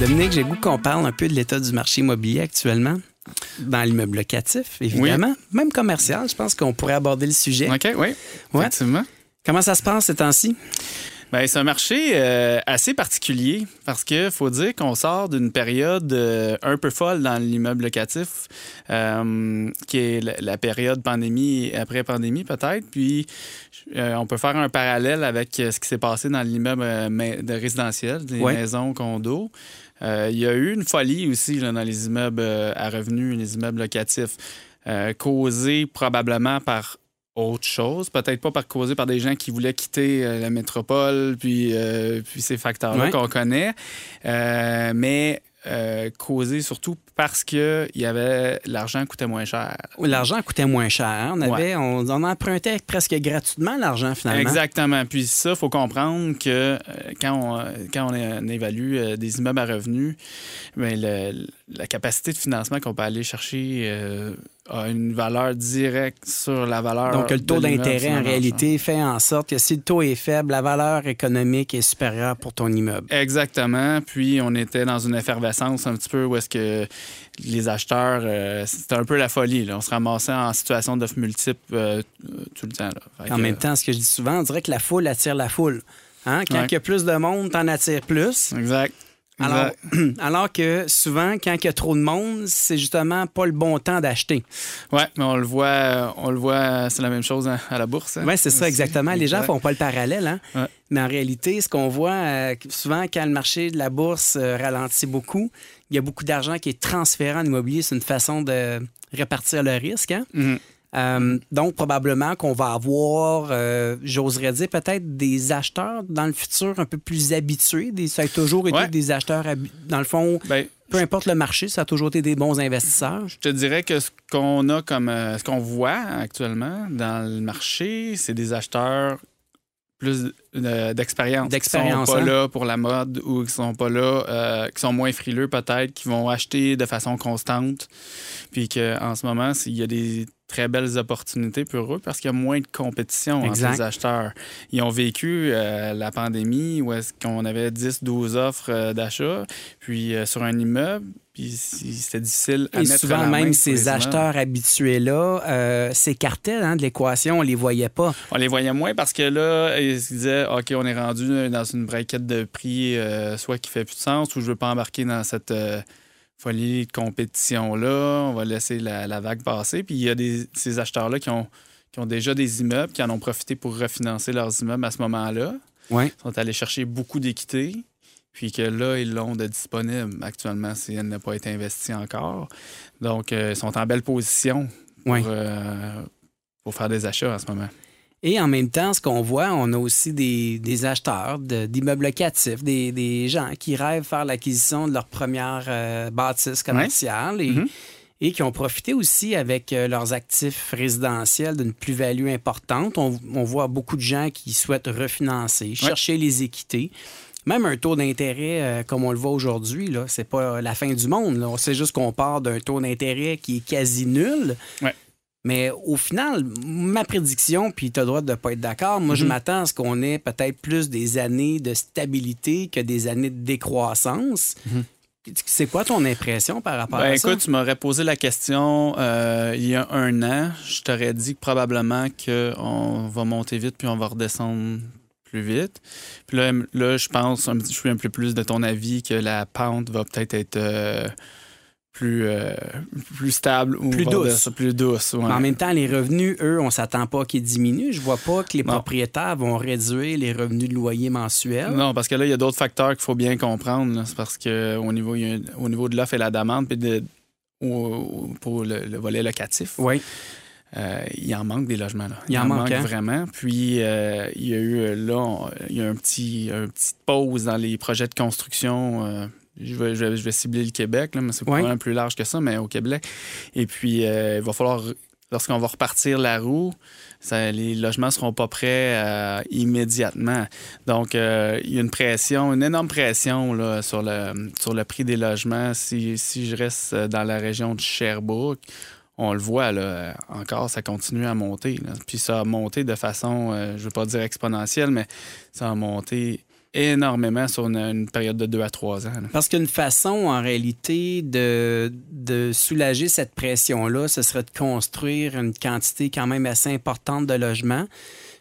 Speaker 2: Dominique, j'ai goût qu'on parle un peu de l'état du marché immobilier actuellement dans l'immeuble locatif, évidemment. Même commercial, je pense qu'on pourrait aborder le sujet.
Speaker 4: OK, oui,
Speaker 2: Ouais.
Speaker 4: effectivement.
Speaker 2: Comment ça se passe ces temps-ci?
Speaker 4: Ben, c'est un marché euh, assez particulier parce que faut dire qu'on sort d'une période euh, un peu folle dans l'immeuble locatif, euh, qui est la, la période pandémie et après pandémie peut-être. Puis on peut faire un parallèle avec ce qui s'est passé dans l'immeuble de résidentiel, des
Speaker 2: Ouais.
Speaker 4: maisons, condos. Euh, il y a eu une folie aussi là, dans les immeubles euh, à revenus, les immeubles locatifs, euh, causée probablement par autre chose, peut-être pas par causée par des gens qui voulaient quitter euh, la métropole, puis, euh, puis ces facteurs-là
Speaker 2: Ouais.
Speaker 4: qu'on connaît, Euh, mais euh, causée surtout parce que il y avait l'argent coûtait moins cher.
Speaker 2: L'argent coûtait moins cher. On, avait, on, on empruntait presque gratuitement l'argent, finalement.
Speaker 4: Exactement. Puis ça, il faut comprendre que euh, quand on, euh, quand on, évalue euh, des immeubles à revenus, ben, le- la capacité de financement qu'on peut aller chercher euh, a une valeur directe sur la valeur.
Speaker 2: Donc, le taux d'intérêt, en réalité, fait en sorte que si le taux est faible, la valeur économique est supérieure pour ton immeuble.
Speaker 4: Exactement. Puis on était dans une effervescence un petit peu où est-ce que les acheteurs, euh, c'était un peu la folie. là. On se ramassait en situation d'offres multiples euh, tout le temps. là.
Speaker 2: En
Speaker 4: que,
Speaker 2: même temps, ce que je dis souvent, on dirait que la foule attire la foule. Hein? Quand
Speaker 4: Ouais.
Speaker 2: il y a plus de monde, t'en attires plus.
Speaker 4: Exact.
Speaker 2: Alors, [clears throat] alors que souvent, quand il y a trop de monde, c'est justement pas le bon temps d'acheter.
Speaker 4: Oui, mais on le voit, on le voit, c'est la même chose à la bourse. Hein.
Speaker 2: Oui, c'est ça, exactement. Les gens font pas le parallèle. Hein? Mais en réalité, ce qu'on voit euh, souvent quand le marché de la bourse euh, ralentit beaucoup, il y a beaucoup d'argent qui est transféré en immobilier. C'est une façon de répartir le risque. Hein?
Speaker 4: Mhm.
Speaker 2: Euh, donc, probablement qu'on va avoir, j'oserais dire, peut-être des acheteurs dans le futur un peu plus habitués. Des, ça a toujours été des acheteurs, dans le fond,
Speaker 4: ben,
Speaker 2: peu importe le marché, ça a toujours été des bons investisseurs.
Speaker 4: Je te dirais que ce qu'on a comme, ce qu'on voit actuellement dans le marché, c'est des acheteurs plus d'expérience.
Speaker 2: D'expérience.
Speaker 4: Qui sont pas
Speaker 2: hein?
Speaker 4: là pour la mode ou qui sont pas là, euh, qui sont moins frileux peut-être, qui vont acheter de façon constante. Puis qu'en ce moment, il y a des très belles opportunités pour eux parce qu'il y a moins de compétition entre les acheteurs. Ils ont vécu euh, la pandémie où est-ce qu'on avait 10, 12 offres euh, d'achat, puis sur un immeuble, puis c'était difficile à
Speaker 2: Et
Speaker 4: mettre
Speaker 2: souvent,
Speaker 4: la main
Speaker 2: même ces acheteurs habitués-là euh, s'écartaient hein, de l'équation, on les voyait pas.
Speaker 4: On les voyait moins parce que là, ils se disaient OK, on est rendu dans une braquette de prix, euh, soit qui fait plus de sens, ou je veux pas embarquer dans cette euh, folie de compétition-là, on va laisser la, vague passer. Puis il y a des, ces acheteurs-là qui ont, qui ont déjà des immeubles, qui en ont profité pour refinancer leurs immeubles à ce moment-là.
Speaker 2: Ouais.
Speaker 4: Ils sont allés chercher beaucoup d'équité. Puis que là, ils l'ont de disponible actuellement si elle n'a pas été investie encore. Donc, euh, ils sont en belle position pour,
Speaker 2: Oui.
Speaker 4: euh, pour faire des achats en ce moment.
Speaker 2: Et en même temps, ce qu'on voit, on a aussi des, des acheteurs de- d'immeubles locatifs, des, des gens qui rêvent faire l'acquisition de leur première euh, bâtisse commerciale et,
Speaker 4: Mhm.
Speaker 2: et qui ont profité aussi avec leurs actifs résidentiels d'une plus-value importante. On, on voit beaucoup de gens qui souhaitent refinancer, chercher les équités. Même un taux d'intérêt euh, comme on le voit aujourd'hui, c'est pas la fin du monde. là. C'est juste qu'on part d'un taux d'intérêt qui est quasi nul.
Speaker 4: Ouais.
Speaker 2: Mais au final, ma prédiction, puis tu as le droit de ne pas être d'accord, moi, je
Speaker 4: Mhm.
Speaker 2: m'attends à ce qu'on ait peut-être plus des années de stabilité que des années de décroissance. C'est quoi ton impression par rapport
Speaker 4: Ben,
Speaker 2: à ça?
Speaker 4: écoute, tu m'aurais posé la question euh, il y a un an. Je t'aurais dit que probablement qu'on va monter vite puis on va redescendre plus vite. Puis là, là je pense, un petit- je suis un peu plus de ton avis que la pente va peut-être être, euh, plus, euh, plus stable ou
Speaker 2: Plus douce.
Speaker 4: Plus douce, ouais.
Speaker 2: Mais en même temps, les revenus, eux, on s'attend pas qu'ils diminuent. Je vois pas que les
Speaker 4: Non.
Speaker 2: propriétaires vont réduire les revenus de loyer mensuel.
Speaker 4: Non, parce que là, il y a d'autres facteurs qu'il faut bien comprendre. C'est parce qu'au niveau, il y a un- au niveau de l'offre et la demande, puis de- au- pour le, le volet locatif,
Speaker 2: Oui.
Speaker 4: Euh, il en manque des logements. Là.
Speaker 2: Il en manque, hein?
Speaker 4: vraiment. Puis, euh, il y a eu, euh, là, on- il y a un petit, un petite pause dans les projets de construction. euh, je, vais, je, vais, je vais cibler le Québec, là, mais c'est probablement plus large que ça, mais au Québec. Et puis, il va falloir, lorsqu'on va repartir la roue, ça- les logements ne seront pas prêts euh, immédiatement. Donc, euh, il y a une pression, une énorme pression là, sur, le, sur le prix des logements. Si, si je reste dans la région de Sherbrooke, on le voit, là, encore, ça continue à monter. là. Puis ça a monté de façon, euh, je ne veux pas dire exponentielle, mais ça a monté énormément sur une, une période de deux à trois ans. là.
Speaker 2: Parce qu'une façon, en réalité, de, de soulager cette pression-là, ce serait de construire une quantité quand même assez importante de logements.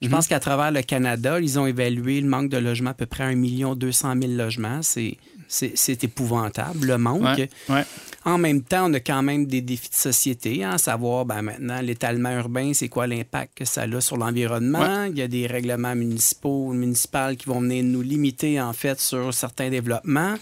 Speaker 2: Je pense qu'à travers le Canada, ils ont évalué le manque de logements à peu près à 1 200 000 logements. C'est, c'est, épouvantable, le manque.
Speaker 4: Ouais, ouais.
Speaker 2: En même temps, on a quand même des défis de société, hein, à savoir ben, maintenant l'étalement urbain, c'est quoi l'impact que ça a sur l'environnement? Il y a des règlements municipaux, municipaux qui vont venir nous limiter en fait sur certains développements.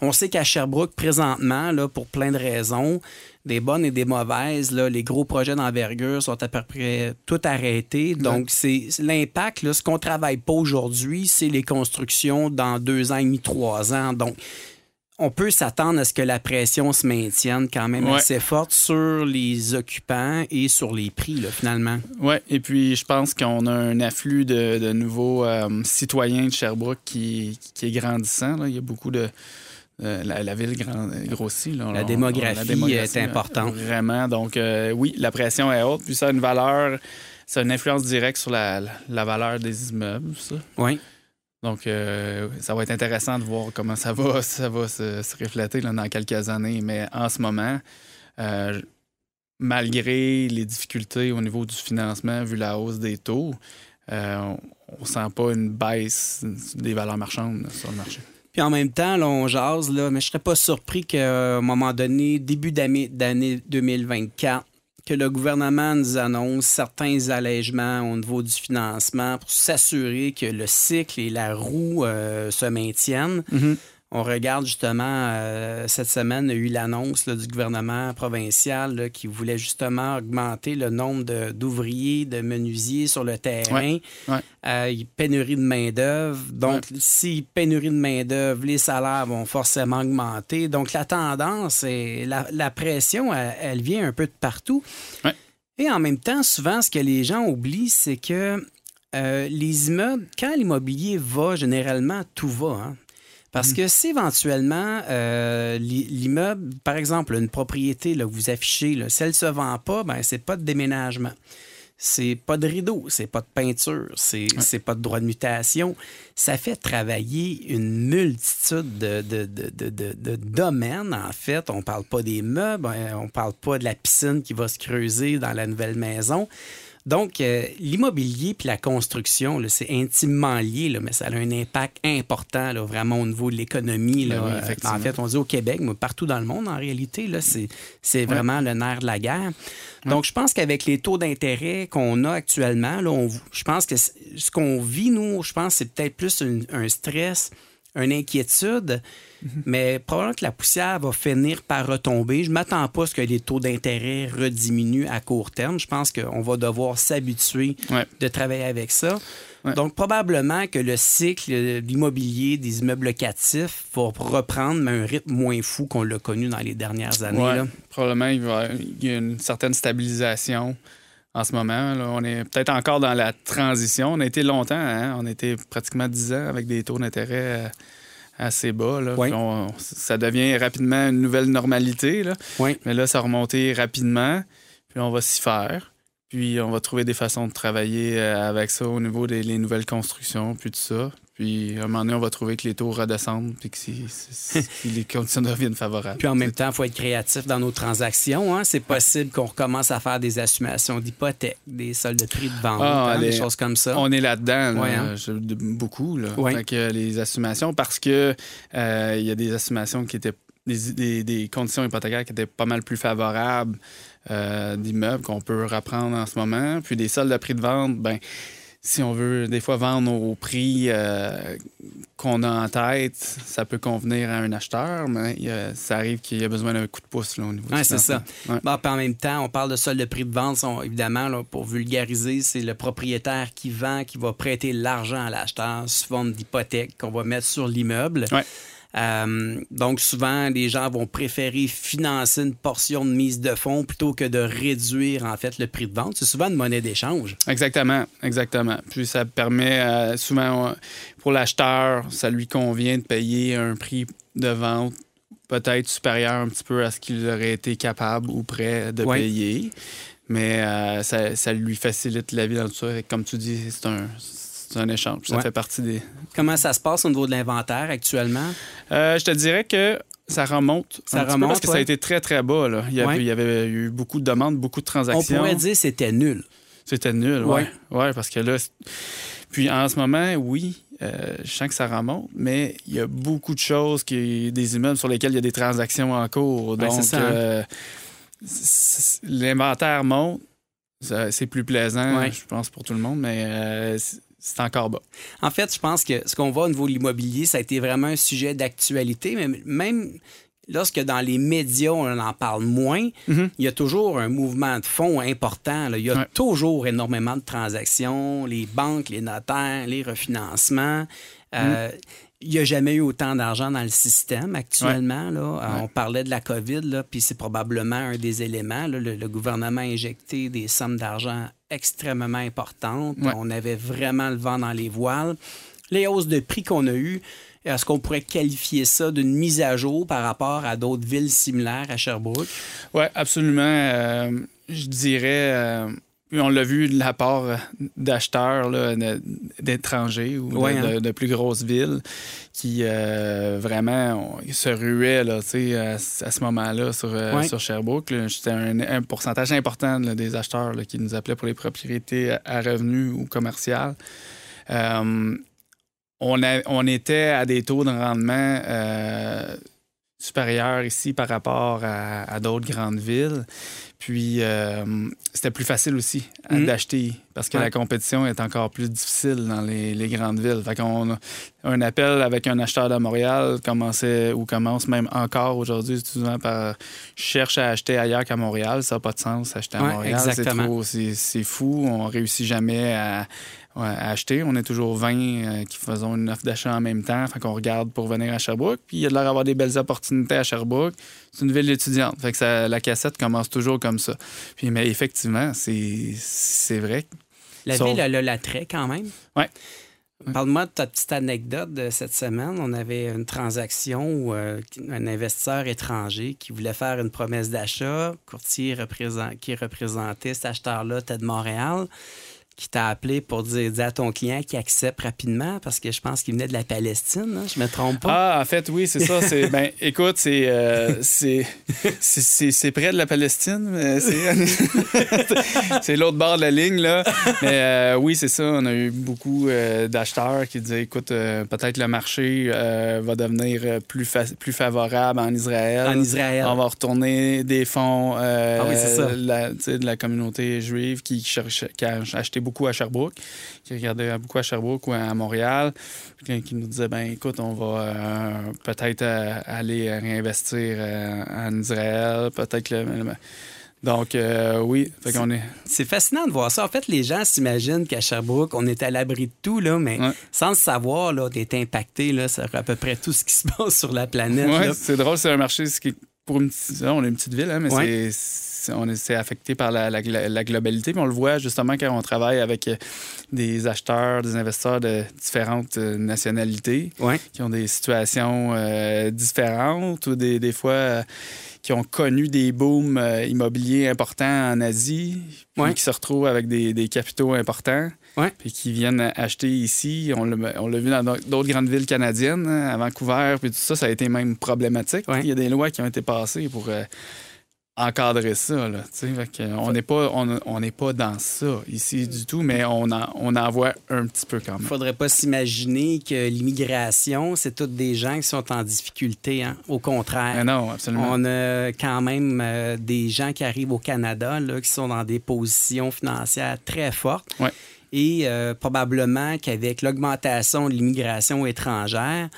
Speaker 2: On sait qu'à Sherbrooke, présentement, là, pour plein de raisons, des bonnes et des mauvaises, là, les gros projets d'envergure sont à peu près tout arrêtés. Donc, c'est l'impact. Ce qu'on travaille pas aujourd'hui, c'est les constructions dans deux ans et demi, trois ans. Donc, on peut s'attendre à ce que la pression se maintienne quand même
Speaker 4: Ouais.
Speaker 2: assez forte sur les occupants et sur les prix, là, finalement.
Speaker 4: Oui, et puis je pense qu'on a un afflux de, de nouveaux euh, citoyens de Sherbrooke qui, qui est grandissant. là. Il y a beaucoup de. Euh, la, la ville grand- grossit. là.
Speaker 2: La
Speaker 4: On-
Speaker 2: démographie est
Speaker 4: là,
Speaker 2: importante.
Speaker 4: Vraiment. Donc, euh, oui, la pression est haute. Puis ça a une valeur, ça a une influence directe sur la, valeur des immeubles, ça.
Speaker 2: Oui.
Speaker 4: Donc, euh, ça va être intéressant de voir comment ça va, [laughs] ça va se, se refléter là, dans quelques années. Mais en ce moment, euh, malgré les difficultés au niveau du financement, vu la hausse des taux, euh, on ne sent pas une baisse des valeurs marchandes sur le marché.
Speaker 2: Puis en même temps, là, on jase, là, mais je serais pas surpris qu'à un moment donné, début d'année 2024, que le gouvernement nous annonce certains allègements au niveau du financement pour s'assurer que le cycle et la roue euh, se maintiennent.
Speaker 4: Mhm.
Speaker 2: On regarde justement, euh, cette semaine, il y a eu l'annonce du gouvernement provincial là, qui voulait justement augmenter le nombre d'ouvriers, de, menuisiers sur le terrain.
Speaker 4: ouais.
Speaker 2: Euh, il y a pénurie de main-d'œuvre. Donc, si pénurie de main-d'œuvre, les salaires vont forcément augmenter. Donc, la tendance et la, la pression, elle, elle vient un peu de partout.
Speaker 4: Ouais.
Speaker 2: Et en même temps, souvent, ce que les gens oublient, c'est que euh, les immeubles, quand l'immobilier va, généralement, tout va. hein. Parce que si éventuellement euh, l'i- l'immeuble, par exemple, une propriété là, que vous affichez, là, si elle ne se vend pas, ben c'est pas de déménagement. C'est pas de rideau, c'est pas de peinture, c'est c'est pas de droit de mutation. Ça fait travailler une multitude de, de, de- de- domaines, en fait. On parle pas des meubles, hein, on parle pas de la piscine qui va se creuser dans la nouvelle maison. Donc, euh, l'immobilier puis la construction, c'est intimement lié, là, mais ça a un impact important, là, vraiment au niveau de l'économie.
Speaker 4: Ben oui,
Speaker 2: Euh, en fait, on dit au Québec, mais partout dans le monde, en réalité, c'est, vraiment le nerf de la guerre. Donc, je pense qu'avec les taux d'intérêt qu'on a actuellement, là, on- je pense que ce qu'on vit, nous, je pense c'est peut-être plus un stress, une inquiétude, mais probablement que la poussière va finir par retomber. Je ne m'attends pas à ce que les taux d'intérêt rediminuent à court terme. Je pense qu'on va devoir s'habituer
Speaker 4: Ouais.
Speaker 2: de travailler avec ça.
Speaker 4: Ouais.
Speaker 2: Donc, probablement que le cycle de l'immobilier des immeubles locatifs va reprendre, mais à un rythme moins fou qu'on l'a connu dans les dernières années.
Speaker 4: Ouais,
Speaker 2: là.
Speaker 4: probablement, il, va, il y a une certaine stabilisation en ce moment. là. On est peut-être encore dans la transition. On a été longtemps, hein? on a été pratiquement 10 ans avec des taux d'intérêt euh, assez bas. là. On- ça devient rapidement une nouvelle normalité. Là.
Speaker 2: Oui.
Speaker 4: Mais là, ça a remonté rapidement, puis on va s'y faire. Puis on va trouver des façons de travailler euh, avec ça au niveau des les nouvelles constructions, puis tout ça. Puis à un moment donné, on va trouver que les taux redescendent, puis que si, si- si [laughs] les conditions deviennent favorables.
Speaker 2: Puis en même temps, il faut être créatif dans nos transactions. hein. C'est possible qu'on recommence à faire des assumations d'hypothèques, des soldes de prix de vente,
Speaker 4: Ah,
Speaker 2: hein,
Speaker 4: les-
Speaker 2: des choses comme ça.
Speaker 4: On est là-dedans, là,
Speaker 2: Ouais, hein?
Speaker 4: je- beaucoup. Là.
Speaker 2: Ouais.
Speaker 4: Fait que les assumations, parce que euh, il y a des assumations qui étaient des, des- des conditions hypothécaires qui étaient pas mal plus favorables euh, d'immeubles qu'on peut reprendre en ce moment. Puis des soldes de prix de vente, ben si on veut des fois vendre au prix euh, qu'on a en tête, ça peut convenir à un acheteur, mais a- ça arrive qu'il y a besoin d'un coup de pouce là, au niveau du
Speaker 2: Ouais, c'est ça.
Speaker 4: Ouais.
Speaker 2: Bon, en même temps, on parle de solde de prix de vente. Évidemment, là, pour vulgariser, c'est le propriétaire qui vend, qui va prêter l'argent à l'acheteur sous forme d'hypothèque qu'on va mettre sur l'immeuble.
Speaker 4: Ouais.
Speaker 2: Euh, donc, souvent, les gens vont préférer financer une portion de mise de fonds plutôt que de réduire, en fait, le prix de vente. C'est souvent une monnaie d'échange.
Speaker 4: Exactement, exactement. Puis ça permet euh, souvent pour l'acheteur, ça lui convient de payer un prix de vente peut-être supérieur un petit peu à ce qu'il aurait été capable ou prêt de
Speaker 2: Ouais.
Speaker 4: payer. Mais euh, ça, ça lui facilite la vie dans tout ça. Comme tu dis, c'est un, c'est un échange. Ça
Speaker 2: Ouais.
Speaker 4: fait partie des.
Speaker 2: Comment ça se passe au niveau de l'inventaire actuellement?
Speaker 4: Euh, je te dirais que ça remonte.
Speaker 2: Ça
Speaker 4: un petit peu
Speaker 2: remonte,
Speaker 4: parce que ça a été très, très bas. Là. Il, y avait,
Speaker 2: Ouais.
Speaker 4: il y avait eu beaucoup de demandes, beaucoup de
Speaker 2: On
Speaker 4: transactions.
Speaker 2: pourrait dire que c'était nul.
Speaker 4: C'était nul,
Speaker 2: Ouais.
Speaker 4: ouais. Parce que là. Puis en ce moment, oui, euh, je sens que ça remonte, mais il y a beaucoup de choses, qui, des immeubles sur lesquels il y a des transactions en cours.
Speaker 2: Ouais,
Speaker 4: Donc,
Speaker 2: hein.
Speaker 4: euh, l'inventaire monte. C'est plus plaisant, je pense, pour tout le monde, mais c'est- encore bas.
Speaker 2: En fait, je pense que ce qu'on voit au niveau de l'immobilier, ça a été vraiment un sujet d'actualité, mais même lorsque dans les médias, on en parle moins,
Speaker 4: Mhm.
Speaker 2: il y a toujours un mouvement de fonds important. là. Il y a
Speaker 4: Ouais.
Speaker 2: toujours énormément de transactions, les banques, les notaires, les refinancements. Euh,
Speaker 4: Mhm.
Speaker 2: Il n'y a jamais eu autant d'argent dans le système actuellement. Là. Euh,
Speaker 4: Ouais.
Speaker 2: On parlait de la COVID, là, puis c'est probablement un des éléments. là. Le, le gouvernement a injecté des sommes d'argent extrêmement importantes.
Speaker 4: Ouais.
Speaker 2: On avait vraiment le vent dans les voiles. Les hausses de prix qu'on a eues, est-ce qu'on pourrait qualifier ça d'une mise à jour par rapport à d'autres villes similaires à Sherbrooke?
Speaker 4: Oui, absolument. Euh, je dirais, euh, on l'a vu de la part euh, d'acheteurs d'étrangers ou de-
Speaker 2: Ouais,
Speaker 4: de,
Speaker 2: hein.
Speaker 4: de plus grosses villes qui euh, vraiment on- se ruaient là, à, ce- à ce moment-là sur, euh,
Speaker 2: Ouais.
Speaker 4: sur Sherbrooke. C'était un, un pourcentage important là, des acheteurs là, qui nous appelaient pour les propriétés à, à revenus ou commerciales. Euh, on, a- on était à des taux de rendement euh, supérieurs ici par rapport à, à d'autres grandes villes. Puis, euh, c'était plus facile aussi
Speaker 2: Mhm.
Speaker 4: d'acheter parce que
Speaker 2: Ouais.
Speaker 4: la compétition est encore plus difficile dans les, les grandes villes. Fait qu'on a un appel avec un acheteur de Montréal commençait ou commence même encore aujourd'hui souvent par cherche à acheter ailleurs qu'à Montréal. Ça n'a pas de sens acheter à
Speaker 2: Ouais,
Speaker 4: Montréal. C'est
Speaker 2: exactement.
Speaker 4: trop- C'est c'est fou. On réussit jamais à, ouais, à acheter. On est toujours 20 euh, qui faisons une offre d'achat en même temps. Fait qu'on regarde pour venir à Sherbrooke. Puis il y a de l'air d'avoir des belles opportunités à Sherbrooke. C'est une ville étudiante. Fait que ça- la cassette commence toujours comme ça. Puis, mais effectivement, c'est c'est vrai.
Speaker 2: La
Speaker 4: Sauf-
Speaker 2: ville, elle a l'attrait quand même.
Speaker 4: Ouais.
Speaker 2: Parle-moi de ta petite anecdote de cette semaine. On avait une transaction où euh, un investisseur étranger qui voulait faire une promesse d'achat, courtier représent- qui représentait cet acheteur-là, était de Montréal, qui t'a appelé pour dire, dire à ton client qu'il accepte rapidement parce que je pense qu'il venait de la Palestine, hein, je me trompe pas?
Speaker 4: Ah, en fait, oui, c'est ça. C'est, ben, [laughs] écoute, c'est, euh, c'est, c'est, près de la Palestine. mais [laughs] C'est, l'autre bord de la ligne, là. Mais euh, oui, c'est ça. On a eu beaucoup euh, d'acheteurs qui disaient, écoute, euh, peut-être le marché va devenir plus, fa- plus favorable en Israël.
Speaker 2: En Israël.
Speaker 4: On va retourner des fonds
Speaker 2: Ah oui,
Speaker 4: la- de la communauté juive qui, cherche, qui a acheté beaucoup à Sherbrooke, qui regardait beaucoup à Sherbrooke ou à Montréal, qui, nous disait ben écoute, on va euh, peut-être euh, aller réinvestir euh, en Israël, peut-être le- le- donc euh, oui, fait qu'on est
Speaker 2: C'est fascinant de voir ça. En fait, les gens s'imaginent qu'à Sherbrooke, on est à l'abri de tout, là, mais
Speaker 4: Ouais.
Speaker 2: sans le savoir, là, d'être impacté là, sur à peu près tout ce qui se passe sur la planète. Là.
Speaker 4: c'est drôle, c'est un marché ce qui pour une petite- on est une petite ville, hein, mais
Speaker 2: Ouais.
Speaker 4: c'est- c'est on est c'est affecté par la, la- la globalité. Puis on le voit justement quand on travaille avec euh, des acheteurs, des investisseurs de différentes euh, nationalités
Speaker 2: Ouais.
Speaker 4: qui ont des situations euh, différentes ou des, des fois euh, qui ont connu des booms euh, immobiliers importants en Asie, puis
Speaker 2: Ouais.
Speaker 4: qui se retrouvent avec des, des capitaux importants,
Speaker 2: Ouais.
Speaker 4: puis qui viennent acheter ici. On l'a vu dans d'autres grandes villes canadiennes, hein, à Vancouver, puis tout ça, ça a été même problématique. Il y a des lois qui ont été passées pour encadrer ça. Là. Fait on n'est pas, on, pas dans ça ici du tout, mais on en, on en voit un petit peu quand
Speaker 2: Il
Speaker 4: même.
Speaker 2: faudrait pas s'imaginer que l'immigration, c'est toutes des gens qui sont en difficulté. hein. Au contraire.
Speaker 4: Mais non, absolument.
Speaker 2: On a quand même euh, des gens qui arrivent au Canada là, qui sont dans des positions financières très fortes.
Speaker 4: Ouais.
Speaker 2: Et euh, probablement qu'avec l'augmentation de l'immigration étrangère,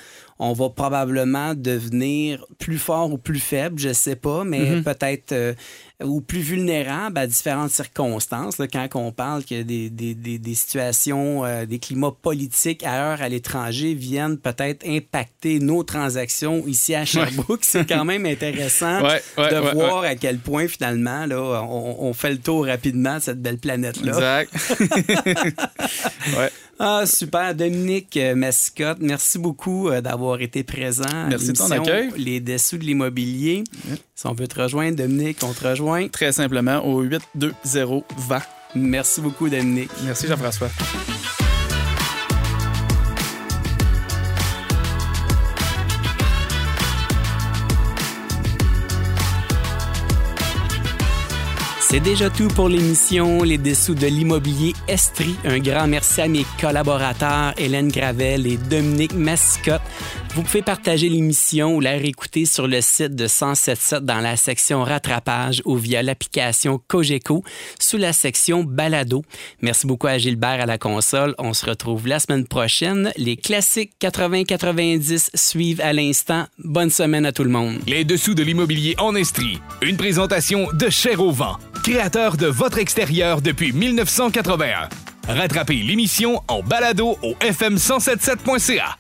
Speaker 2: on va probablement devenir plus fort ou plus faible, je sais pas, mais
Speaker 4: Mm-hmm.
Speaker 2: peut-être euh, ou plus vulnérable à différentes circonstances. là, quand on parle que des, des, des, des situations, euh, des climats politiques ailleurs à l'étranger viennent peut-être impacter nos transactions ici à Sherbrooke, c'est quand même intéressant
Speaker 4: Ouais, ouais,
Speaker 2: de voir à quel point finalement là, on, on fait le tour rapidement de cette belle planète-là.
Speaker 4: Exact. [laughs] [laughs]
Speaker 2: Ah, super. Dominique euh, Mascotte, merci beaucoup euh, d'avoir été présent. à
Speaker 4: Merci de ton accueil.
Speaker 2: Les dessous de l'immobilier. Si on veut te rejoindre, Dominique, on te rejoint.
Speaker 4: Très simplement au 820 20.
Speaker 2: Merci beaucoup, Dominique.
Speaker 4: Merci Jean-François.
Speaker 2: C'est déjà tout pour l'émission Les Dessous de l'immobilier Estrie. Un grand merci à mes collaborateurs Hélène Gravel et Dominique Mascotte. Vous pouvez partager l'émission ou la réécouter sur le site de 1077 dans la section rattrapage ou via l'application Cogeco sous la section balado. Merci beaucoup à Gilbert à la console. On se retrouve la semaine prochaine. Les classiques 80-90 suivent à l'instant. Bonne semaine à tout le monde.
Speaker 1: Les dessous de l'immobilier en Estrie. Une présentation de Cher au vent, créateur de votre extérieur depuis 1981. Rattrapez l'émission en balado au fm1077.ca.